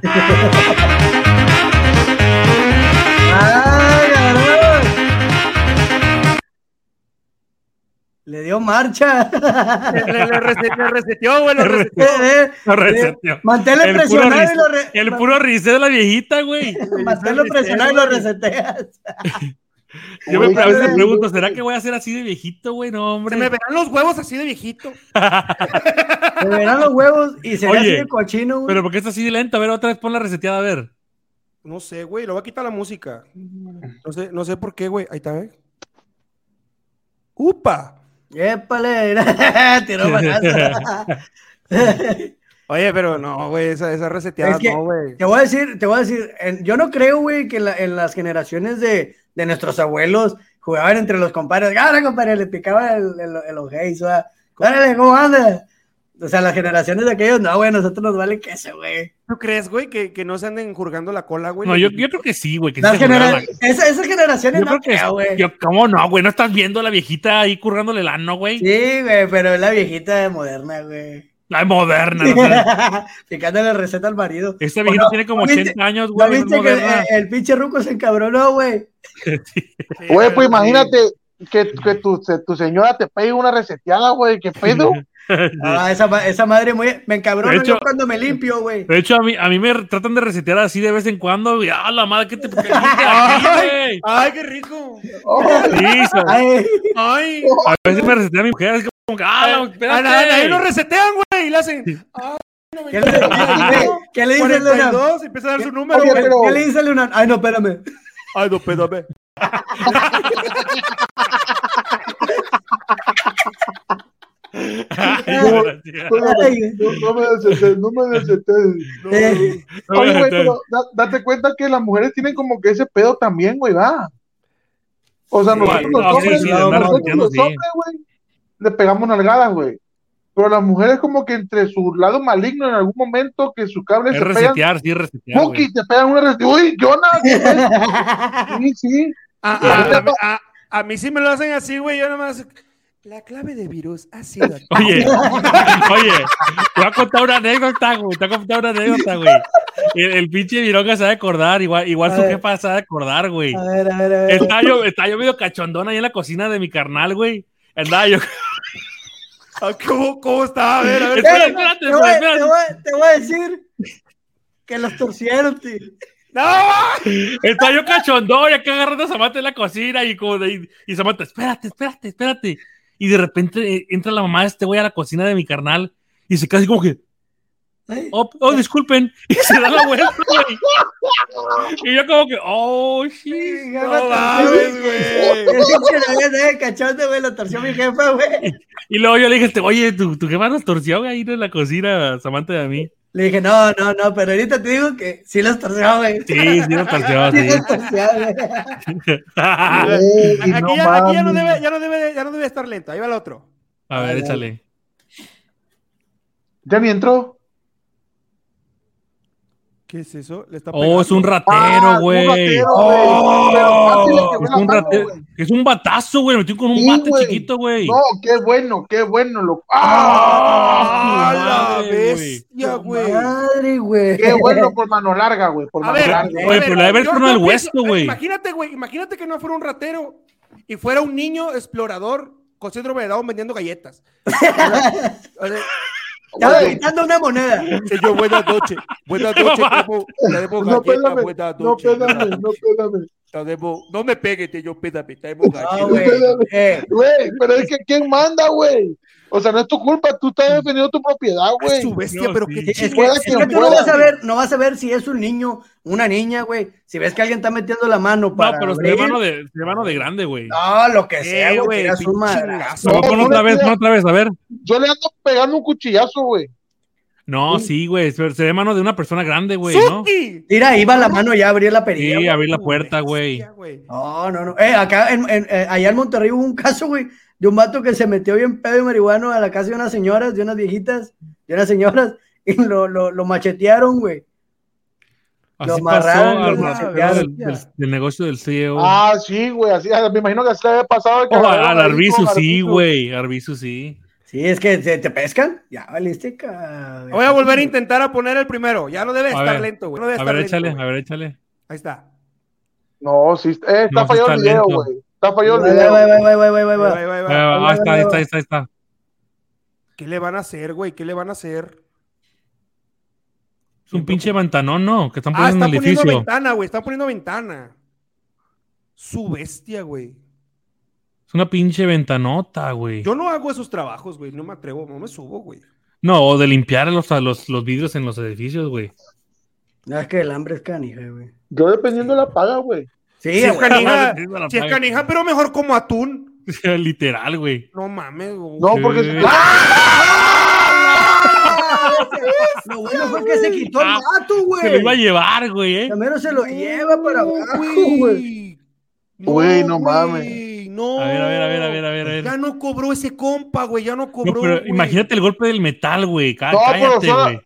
Le dio marcha. <laughs> Le, le, le reseteó, güey. Lo reseteó. Eh, eh, Lo eh, reseteó. Manténlo presionado y lo re- el puro risé de la viejita, güey. <laughs> Manténlo presionado y lo reseteas. Yo me, Güey, a veces me güey. pregunto, ¿será que voy a ser así de viejito, güey? No, Se hombre. me verán los huevos así de viejito. Se verán los huevos y se ve Oye, así de cochino, güey. Pero ¿por qué está así de lento? A ver, otra vez pon la reseteada, a ver. No sé, güey. Le voy a quitar la música. No sé, no sé por qué, güey. Ahí está, ¿eh? ¡Upa! Épale, <laughs> tiró balazo. <laughs> Oye, pero no, <laughs> güey. Esa, esa reseteada Es que no, güey. te voy a decir, te voy a decir, en- yo no creo, güey, que en, la- en las generaciones de, de nuestros abuelos jugaban entre los compadres. ¡Gana, compadre! Le picaba el, el, el ¿sabes? ¡Órale, cómo anda! O sea, las generaciones de aquellos, no, güey, a nosotros nos vale queso, güey. ¿Tú crees, güey, que, que no se anden jurgando la cola, güey? No, yo, yo creo que sí, güey. Que sí genera- esa- esas generaciones Yo no creo güey. yo, ¿Cómo no, güey? ¿No estás viendo a la viejita ahí currándole el ano, güey? Sí, güey, pero es la viejita moderna, güey. La moderna. no sé. <laughs> Picándole receta al marido. Esta viejita ¿O no? tiene como ¿No viste- 80 años, ¿No güey. no viste que el, el pinche ruco se encabronó, güey? <laughs> Güey, pues imagínate que, que tu, tu señora te pegue una reseteada, güey. ¿Qué pedo? <laughs> <laughs> Ah, esa, esa madre muy... Me hecho- yo cuando me limpio, güey. De hecho, a mí, a mí me tratan de resetear así de vez en cuando. Y, ¡ah, la madre, qué te aquí, <laughs> güey! ¡Ay, qué rico! Sí, Ay, ¡Ay! a veces me resetea mi mujer. Es como que, ¡ah, la- espérate! Ahí lo resetean, güey, y le hacen. ¡Ay, ¿Qué le, qué- qué le dice Luna? 42, empieza a dar su número, Oye, güey. pero- ¿Qué le dice Luna? Ay, no, espérame. Ay, no, pédame. <laughs> No, no me desetes, no me desetes. eh, Oye, güey, pero da- date cuenta que las mujeres tienen como que ese pedo también, güey, va. O sea, Sí, nosotros los no, sí, hombres, sí, nosotros sí. güey, le pegamos nalgadas, güey. Pero las mujeres como que entre su lado maligno en algún momento que su cable Es se pegan, resetear, sí, es resetear. te pegan una reseteada. Uy, Jonah, ¿qué pedo? sí, sí. A, a- a- a- a mí sí me lo hacen así, güey. Yo nomás. La clave de virus ha sido. <laughs> aquí. Oye, <laughs> oye, te voy a contar una anécdota, güey. Te voy a contar una anécdota, güey. El, el pinche Vironga se va a acordar, igual, igual su ver. jefa se va a acordar, güey. A ver, a ver, a ver. Estaba yo, estaba yo medio cachondón ahí en la cocina de mi carnal, güey. Andaba yo. <laughs> Ah, ¿Cómo, ¿Cómo está? A ver, a ver. Espera, Eh, espérate, te, voy, espérate. te voy- te voy a decir que los torcieron, tío. ¡No! Estaba yo cachondón y acá agarrando a Samantha en la cocina y como de, y Samantha, espérate, espérate, espérate. Y de repente eh, entra la mamá de este güey a la cocina de mi carnal y se así como que, oh, oh, disculpen. <laughs> Y se da la vuelta, güey. <laughs> Y yo como que, oh, shit. No mames, güey. De lo torció mi jefa, güey. Y luego yo le dije, este, oye, tu, tu jefa nos torció ahí en la cocina, Samantha y a mí. Le dije, no, no, no, pero ahorita te digo que sí los torció, güey. Sí, sí, lo torció, <laughs> Sí sí. los torció, güey. <laughs> Güey, Aquí, no ya, aquí ya no debe, ya no debe, ya no debe estar lento. Ahí va el otro. A ver, échale. ¿Ya ni entró? ¿Qué es eso? Le está Oh, es un ratero, Ah, un güey. Oh, es un ratero. güey. Es un batazo, güey. Metió con un Sí, bate chiquito, güey. No, qué bueno, qué bueno. Lo... ¡Ah! ¡Ah, la madre, bestia, güey! Madre, güey. Qué <laughs> bueno por mano larga, güey. Por A mano ver, larga. Pero debe haber hueso, güey. Imagínate, güey, imagínate que no fuera un ratero y fuera un niño explorador con síndrome de Down vendiendo galletas. <laughs> O sea, Estaba Güey, quitando una moneda. Señor, buenas noches. Buenas <laughs> noches, tenemos No, no, pégame, no, pégame. Tenemos- no me pegue, yo, pégame, tenemos No, galletas. güey. Eh, pero es que ¿quién manda, güey? O sea, no es tu culpa, tú estás defendiendo tu propiedad, Es güey. su bestia, No, pero sí. qué es que, es que tú no vas a ver, no vas a ver si es un niño, una niña, güey. Si ves que alguien está metiendo la mano No, para. pero se ve abrir, mano de, se ve mano de grande, güey. No, lo que Eh, sea, güey. güey, madrazo. chingazo. No, No, pon no otra vez, pon otra vez, a ver. Yo le ando pegando un cuchillazo, güey. No, sí, güey. Se, se ve mano de una persona grande, güey, ¿no? Mira, iba la mano ya a abrir la perilla. Sí, güey. abrir la puerta, güey. Bestia, güey. No, no, no. Eh, acá, en, en- eh, allá en Monterrey hubo un caso, güey, de un vato que se metió bien pedo y marihuano a la casa de unas señoras, de unas viejitas, de unas señoras, <laughs> y lo, lo, lo machetearon, güey. Lo Así pasó amarraron, al lo ratero machetearon. del, del- del negocio del CEO. Ah, sí, güey. Así, me imagino que así le había pasado. que Oh, al Arbizu sí, güey. Arbizu sí. Sí, es que te, te pescan. Ya valiste, cabrón. Voy a volver a intentar a poner el primero. Ya no debe A estar ver. lento, güey. No A ver, lento, échale, a ver, échale. Ahí está. No, sí, eh, está No, fallado está el video, güey. Está fallado el Ahí video. ahí. Ah, está, ahí está, ahí está, está. ¿Qué le van a hacer, güey? ¿Qué le van a hacer? Es un pinche ventanón, ¿no? Que están Ah, poniendo en están el poniendo edificio. ventana, güey. Están poniendo ventana. Su bestia, güey. Es una pinche ventanota, güey. Yo no hago esos trabajos, güey. No me atrevo, no me subo, güey. No, o de limpiar los, los, los vidrios en los edificios, güey. No, es que el hambre es canija, güey. Yo dependiendo de la paga, güey. Sí, Si es güey. canija, sí, es canija, pero mejor como atún. <laughs> Literal, güey. No mames, güey. No, porque. Sí. Lo bueno fue que se quitó el vato, Se lo iba a güey. llevar, güey, ¿eh? Primero se lo lleva para No, abajo, güey. güey. Güey, no güey, mames. No. A ver, a ver, a ver, a ver, a ver, a ver. Ya no cobró ese compa, güey. Ya no No, cobró. pero güey. imagínate el golpe del metal, güey. Cá- No, pero cállate, güey.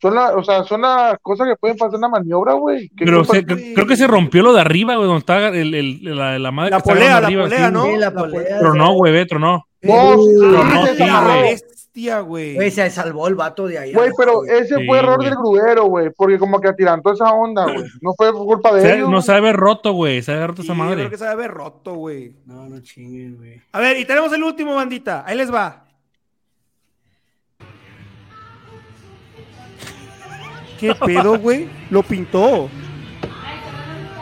Son la, o sea, son las cosas que pueden pasar en la maniobra, güey. ¿Qué Pero se- cre- creo que se rompió lo de arriba, güey, donde está el, el- la, la madre La que polea, la arriba, polea, ¿no? Sí, la La polea. Tronó, güey, ve, tronó. Güey. bestia, güey. Se salvó el vato de ahí. Güey, pero güey. ese Sí, fue error güey. del gruero, güey, porque como que atirantó esa onda, güey. No fue por culpa de Se- ellos. no se debe haber roto, güey. Se debe haber roto Sí, esa yo madre. creo que se debe haber roto, güey. No, no chinguen, güey. A ver, y tenemos el último, bandita. Ahí les va. ¿Qué pedo, güey? Lo pintó.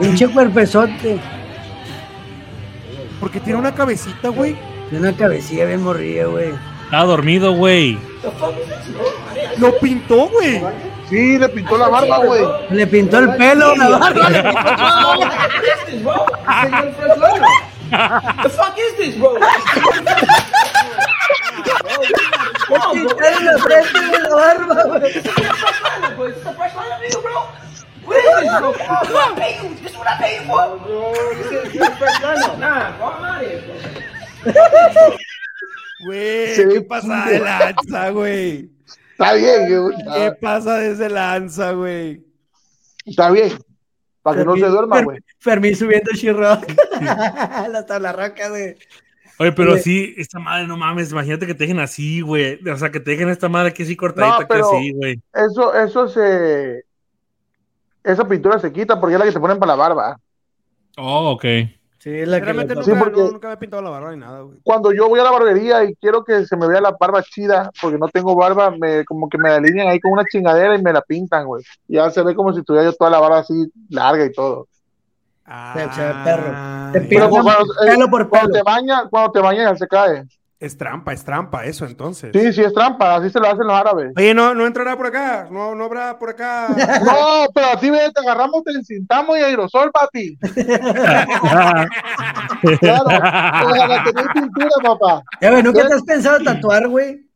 Pinche cuerpezote. Porque tiene una cabecita, güey. Tiene una cabecilla bien morrida, güey. Estaba dormido, güey. Lo pintó, güey. Sí, le pintó la barba, güey. Le pintó el pelo, la barba. le pintó todo. The fuck is this, bro? <laughs> Le pintaron la frente de la barba, güey. It's the fresh line of nigga, bro. What is this, bro? This is what I pay you. This is what I pay you for. Nah, bro, I'm out of here, bro. Güey, Sí, ¿qué pasa de lanza, güey? Está bien, güey. ¿Qué pasa de ese lanza, güey? Está bien. Para que no se duerma, güey. Fermín subiendo She-Rock. <laughs> la tabla roca, güey. Oye, pero sí, esta madre, no mames, imagínate que te dejen así, güey. O sea, que te dejen esta madre aquí así cortadita, No, pero- que así, güey. Eso, eso se. Esa pintura se quita porque es la que te ponen para la barba. Oh, ok. Sí, es la que Realmente Sí, nunca, porque- no, nunca me he pintado la barba ni nada, güey. Cuando yo voy a la barbería y quiero que se me vea la barba chida, porque no tengo barba, me, como que me la alinean ahí con una chingadera y me la pintan, güey. Ya se ve como si tuviera yo toda la barba así larga y todo. Ve perro. Te Pero cuando- eh, pelo por cuando pelo. te bañas, cuando te bañas ya se cae. Es trampa, es trampa eso, entonces. Sí, sí es trampa, así se lo hacen los árabes. Oye, no, no entrará por acá. No, no habrá por acá. <laughs> No, pero así ve, te agarramos, te encintamos y aerosol, papi. <laughs> Claro, ojalá tener pintura, papá. Eh, güey, ¿nunca te has pensado tatuar, güey?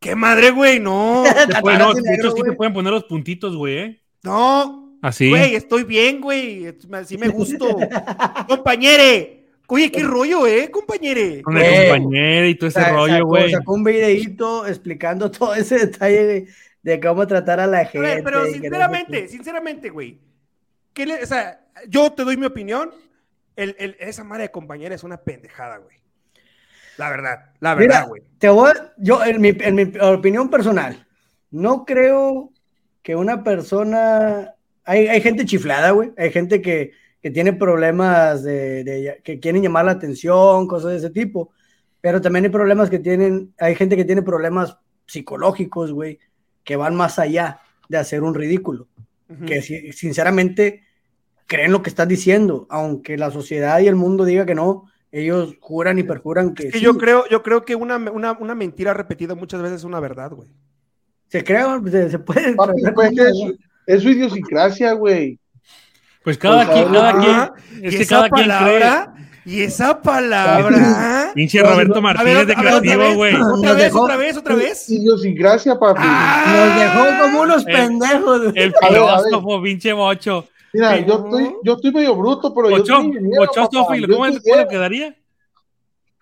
¿Qué madre, güey? No. <laughs> Pueden- no, de hecho, sí te pueden poner los puntitos, güey, ¿eh? No. Así. Güey, estoy bien, güey. Así me gusto. <laughs> Compañere. Oye, qué rollo, ¿eh, compañere? Con el compañero y todo ese rollo, güey. sacó un videíto explicando <laughs> todo ese detalle de, de cómo tratar a la gente. pero no sinceramente, sinceramente, güey. ¿qué le- o sea, yo te doy mi opinión. El, el- esa madre de compañera es una pendejada, güey. La verdad, la verdad, güey. te voy, yo, en mi, en mi opinión personal, no creo que una persona. Hay, hay gente chiflada, güey. Hay gente que, que tiene problemas de, de- que quieren llamar la atención, cosas de ese tipo. Pero también hay problemas que tienen. Hay gente que tiene problemas psicológicos, güey, que van más allá de hacer un ridículo. Ujú. Que si- sinceramente creen lo que están diciendo, aunque la sociedad y el mundo diga que no, ellos juran y perjuran que, Es que sí. yo creo, yo creo que una, una, una mentira repetida muchas veces es una verdad, güey. se crea, se, se puede. Papi, pues que es, es su idiosincrasia, güey. Pues cada Pues, quien, cada ah, quien, y es que cada quien cree. y esa palabra. Pinche No, Roberto Martínez ver, de creativo, güey. Otra vez, otra vez, otra vez. Idiosincrasia, papi. Ah, Nos dejó como unos El- pendejos. güey. El filósofo, pinche bocho. Mira, yo estoy, yo estoy medio bruto, pero yo Bocho, soy ingeniero, bochósofo, papá. ¿y Yo cómo le quedaría?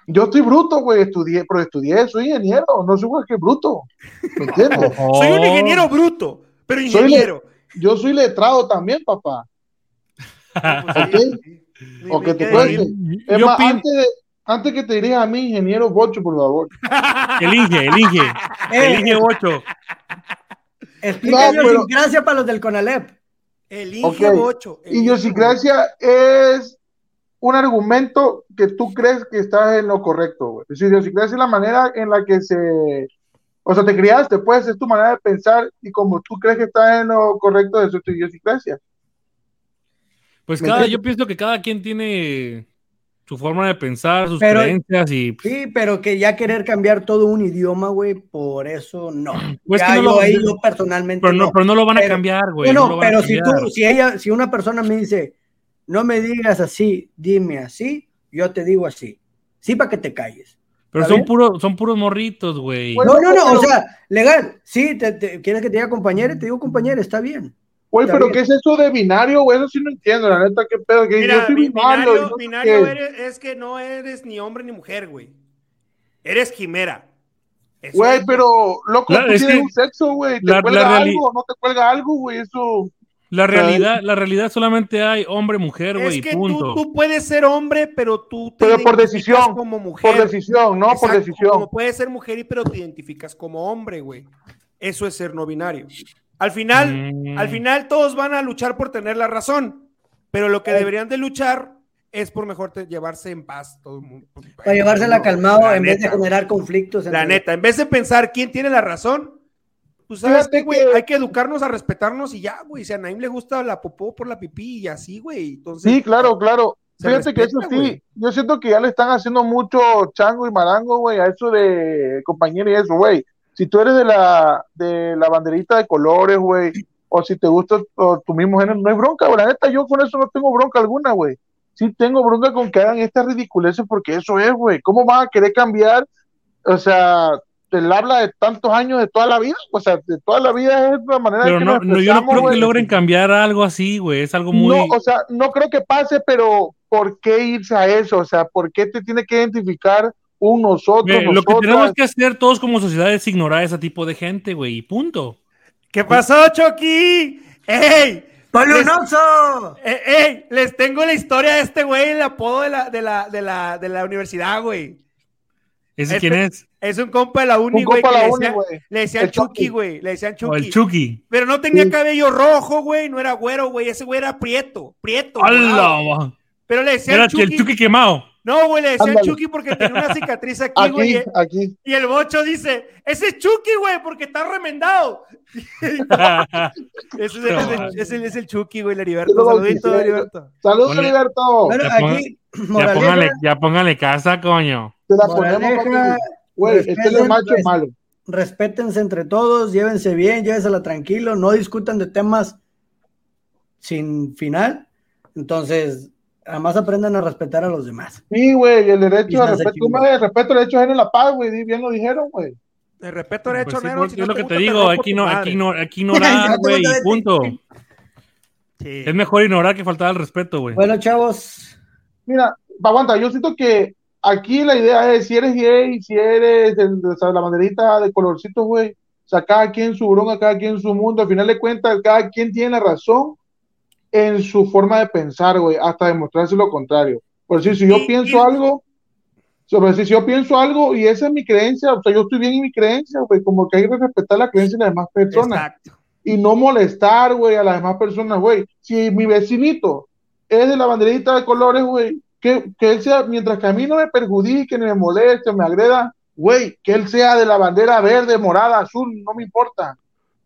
Yo estoy bruto, güey, estudié, pero estudié, soy ingeniero, no soy igual que bruto. ¿Me entiendes? Soy un ingeniero bruto, pero Soy ingeniero. Yo soy letrado también, papá. Sí. O que te. Es más, pin- antes, de, antes que te dirijas a mí, ingeniero Bocho, por favor. <laughs> Elige, elige. <laughs> Eh, Elige bocho. Explica No, pero- idiosincrasia para los del Conalep. El Ok. Inge Bocho. el Inge Idiosincrasia es un argumento que tú crees que estás en lo correcto, güey. Es decir, Idiosincrasia es la manera en la que se... O sea, te criaste, pues, es tu manera de pensar y como tú crees que estás en lo correcto, es tu idiosincrasia. Pues ¿Me cada, entiendes? yo pienso que cada quien tiene su forma de pensar, sus Pero- creencias y Sí, pero que ya querer cambiar todo un idioma, güey, por eso no. <clears throat> Pues ya que no yo lo- ahí yo personalmente pero no, no. pero no lo van a Pero- cambiar, güey. No, no pero si tú, si ella, si una persona me dice, no me digas así, dime así, yo te digo así. Sí, para que te calles. Pero ¿Está son puros, son puros morritos, güey. Bueno, No, no, no, pero- o sea, legal. Sí, te, te- quieres que te diga compañero, te digo compañero, está bien. Güey, pero bien. ¿qué es eso de binario, güey? Eso sí no entiendo, la neta, qué pedo. Que yo soy bi- binario. binario, no sé binario qué. eres- es que no eres ni hombre ni mujer, güey. Eres quimera. Eso Güey, pero, loco, tú es tienes que un sexo, güey. ¿Te la- la cuelga reali- algo? ¿No te cuelga algo, güey? Eso. La realidad, la realidad solamente hay hombre, mujer, güey, Es que punto. tú, tú puedes ser hombre, pero tú te Pero por identificas decisión, como mujer. Por decisión, no por Exacto, decisión. Como puedes ser mujer, y pero te identificas como hombre, güey. Eso es ser no binario. Al final, Mm. al final todos van a luchar por tener la razón, pero lo que deberían de luchar es por mejor te- llevarse en paz todo el mundo. Para llevársela calmado La en vez de neta, generar conflictos. La neta, en vez de pensar quién tiene la razón, pues sabes qué, güey, que- hay que educarnos a respetarnos y ya, güey. Si a Naim le gusta la popó por la pipí y así, güey. Entonces, Sí, claro, claro. Se Fíjate que eso sí, yo siento que ya le están haciendo mucho chango y marango, güey, a eso de compañero y eso, güey. Si tú eres de la, de la banderita de colores, güey, o si te gusta o tu mismo género, no hay bronca, güey. La neta, yo con eso no tengo bronca alguna, güey. Sí tengo bronca con que hagan estas ridiculeces porque eso es, güey. ¿Cómo van a querer cambiar? O sea, el habla de tantos años de toda la vida, o sea, de toda la vida es la manera Pero que no, no, yo no creo que logren cambiar algo así, güey. Es algo muy. No, o sea, no creo que pase, pero ¿por qué irse a eso? O sea, ¿por qué te tiene que identificar un nosotros, Güey, lo que tenemos que hacer todos como sociedad es ignorar a ese tipo de gente, güey. Y punto. ¿qué pasó, Chucky? ¡Ey! ¡Palunoso! Eh, ¡Ey! Les tengo la historia de este güey, el apodo de la, de la, de la, de la universidad, güey. ¿Ese Este- quién es? Es un compa de la uni, Un güey. compa que de la Le, uni, decía- güey. le decían El Chucky, güey. Le decían O Chucky. el Chucky. Pero no tenía Sí. cabello rojo, güey. No era güero, güey. Ese güey era prieto. Prieto. ¡Hala! Pero le decían Era Chucky. el Chucky quemado. No, güey, le decían. Chucky porque tenía una cicatriz aquí, güey. Aquí, aquí. Y el bocho dice, ese es Chucky, güey, porque está remendado. <laughs> Ese es, el- ese es- ese es el Chucky, güey, Heriberto. Saludito. Heriberto. Saludos, Heriberto. Bueno, aquí, ya, póngale, ya póngale casa, coño. Te la ponemos. Güey, este es macho res- malo. respétense entre todos, llévense bien, llévensela tranquilo, no discutan de temas sin final. Entonces, además aprendan a respetar a los demás. Sí, güey, el Y derecho al respeto. El respeto al derecho ajeno la paz, güey. Bien lo dijeron, güey. El respeto derecho, Pues sí, si no es lo que gusta, te digo, que igno- hay que ignorar, Ya te güey, ti. punto. Sí. Es mejor ignorar que faltar al respeto, güey. Bueno, chavos, Mira, aguanta, yo siento que aquí la idea es, si eres gay, si eres o sea, la banderita de colorcitos, güey, o sea, cada quien su bronca, cada quien su mundo, al final de cuentas, cada quien tiene la razón en su forma de pensar, güey, hasta demostrarse lo contrario. Por decir, si yo pienso algo, sobre si yo pienso algo y esa es mi creencia, o sea, yo estoy bien en mi creencia, güey, como que hay que respetar la creencia de las demás personas Exacto. y no molestar, güey, a las demás personas, güey. Si mi vecinito es de la banderita de colores, güey, que, que él sea, mientras que a mí no me perjudique, ni me moleste, me agreda, güey, que él sea de la bandera verde, morada, azul, no me importa.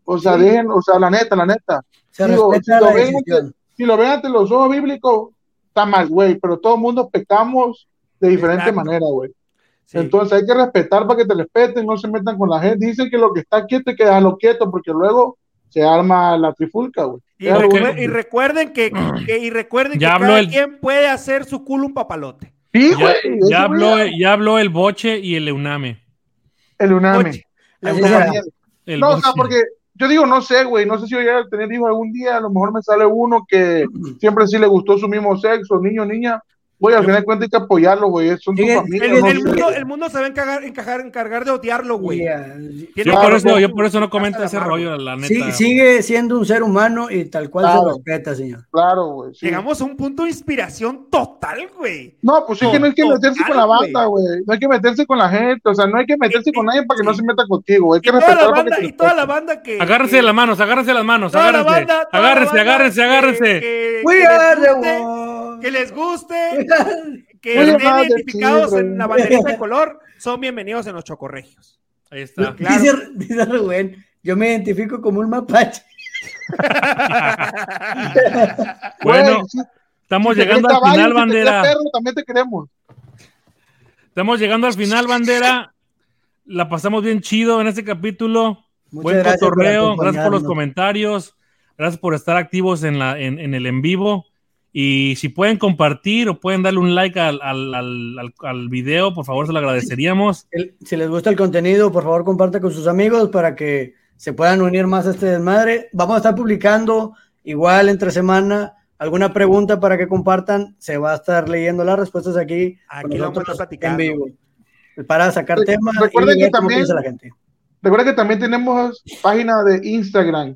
O sea, dejen, o sea, la neta, la neta. Digo, si lo ven decisión. Si lo ven ante los ojos bíblicos, está mal, güey, pero todo el mundo pecamos de diferente Exacto. manera, güey. Sí. Entonces hay que respetar para que te respeten, no se metan con la gente. Dicen que lo que está quieto hay que dejarlo quieto porque luego se arma la trifulca, güey. Y, recuerden que, que- y recuerden Ya que habló cada el- quien puede hacer su culo un papalote. Sí, Ya, güey. ya habló, güey. ya habló el boche y el euname. El uname. Oye, Así El No, o sea, porque yo digo, no sé, güey, no sé si voy a tener hijos algún día, a lo mejor me sale uno que siempre sí le gustó su mismo sexo, niño, niña. Güey, al final de cuentas hay que apoyarlo, güey, son tu familia. el, no el sé. mundo, el mundo se va a encargar, encargar, encargar de odiarlo, güey. Yo que por, eso, güey. yo por eso no comento ese la rollo, la neta. sí- sigue siendo un ser humano y tal cual Claro. se respeta, señor. Claro, güey. sí. Llegamos a un punto de inspiración total, güey. No, pues es que no hay que Total, meterse con la banda, güey. No hay que meterse con la gente, o sea, no hay que meterse Y- con nadie para que no se meta contigo. Hay Y que toda respetar la para que banda, te y toda la banda que. Agárrense que- de las manos, agárrense de las manos, toda la agárrense. toda la agárrense, agárrense, que- agárrense. que- We que are the. Que les guste, <laughs> que estén identificados sí, en la banderita de color, son bienvenidos en los chocorregios. Ahí está. Claro. Dice, dice Rubén, yo me identifico como un mapache. <laughs> Bueno, estamos si llegando al final, bandera. perro, también te queremos. Estamos llegando al final, bandera. La pasamos bien chido en este capítulo. Muchas Buen gracias por cotorreo. Gracias por los comentarios. Gracias por estar activos en, la, en, en el en vivo. Y si pueden compartir o pueden darle un like al, al, al, al- al video, por favor, se lo agradeceríamos. Si les gusta el contenido, por favor, comparte con sus amigos para que se puedan unir más a este desmadre. Vamos a estar publicando igual entre semana alguna pregunta para que compartan. Se va a estar leyendo las respuestas aquí, Aquí vamos a estar nosotros en platicando. vivo para sacar temas recuerden y que también- piensa la gente. Recuerda que también tenemos página de Instagram.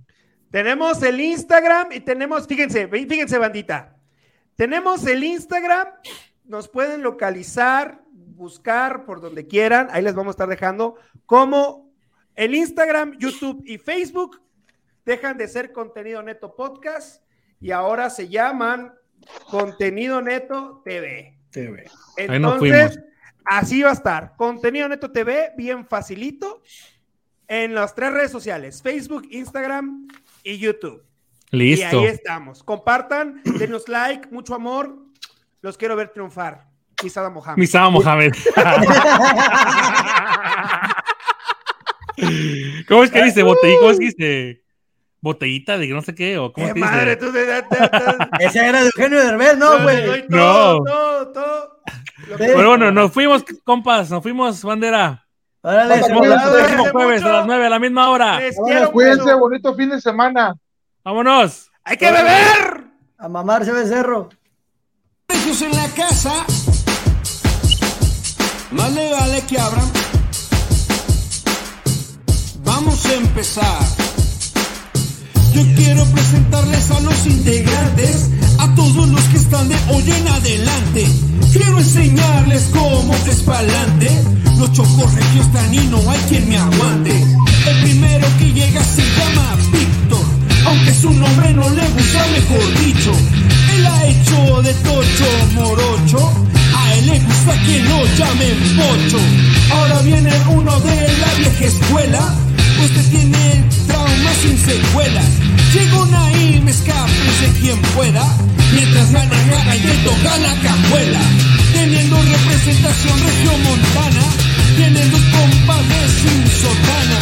Tenemos el Instagram y tenemos, fíjense, fíjense, bandita. Tenemos el Instagram, nos pueden localizar, buscar por donde quieran, ahí les vamos a estar dejando, como el Instagram, YouTube y Facebook dejan de ser contenido neto podcast y ahora se llaman contenido neto TV. Ahí nos Entonces, fuimos. así va a estar. Contenido Neto TV, bien facilito, en las tres redes sociales, Facebook, Instagram y YouTube. Y Listo. ahí estamos. Compartan, <clears throat> denos like, mucho amor. Los quiero ver triunfar. Misada Mohamed. Misada Mohamed. <laughs> ¿Cómo es que dice? Botellita, ¿cómo es que dice? Botellita de no sé qué, o cómo ¡Qué es que dice? madre! Tú de, de- de- de- Ese era de Eugenio Derbez, no, güey. todo, No. todo, todo. Pero bueno, nos fuimos, compas, nos fuimos, bandera. Órale, Nos vemos el Cuídense. próximo jueves a mucho. las 9 a la misma hora. Cuídense, bonito fin de semana. Vámonos. ¡Hay que beber! a mamarse becerro. Precios en la casa. Más le vale que abran. Vamos a empezar. Yo quiero presentarles a los integrantes, a todos los que están de hoy en adelante. Quiero enseñarles cómo es pa'lante. Los chocorregios están y no hay quien me aguante. El primero que llega Víctor, aunque su nombre no le gusta, mejor dicho. Él ha hecho de tocho morocho, a él le gusta que lo llamen pocho. Ahora viene uno de la vieja escuela, usted tiene traumas sin secuelas. Llegó ahí, me escapes de quien pueda, mientras gana, gana y te toca la cajuela. Teniendo representación regiomontana, tiene dos pompas de su sotana.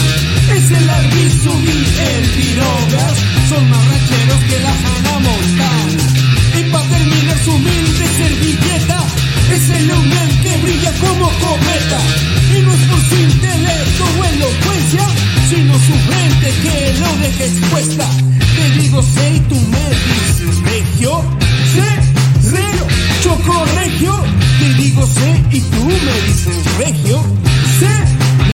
Es el Arbizu y el Pirogas, son más racheros que la Hannah Montana. Y para terminar su humilde servilleta, es el Leonel que brilla como cometa. Y no es por su intelecto o elocuencia, sino su frente que lo deja expuesta. Te digo, sé y tú me dices, sé, choco regio. José y tú me dices regio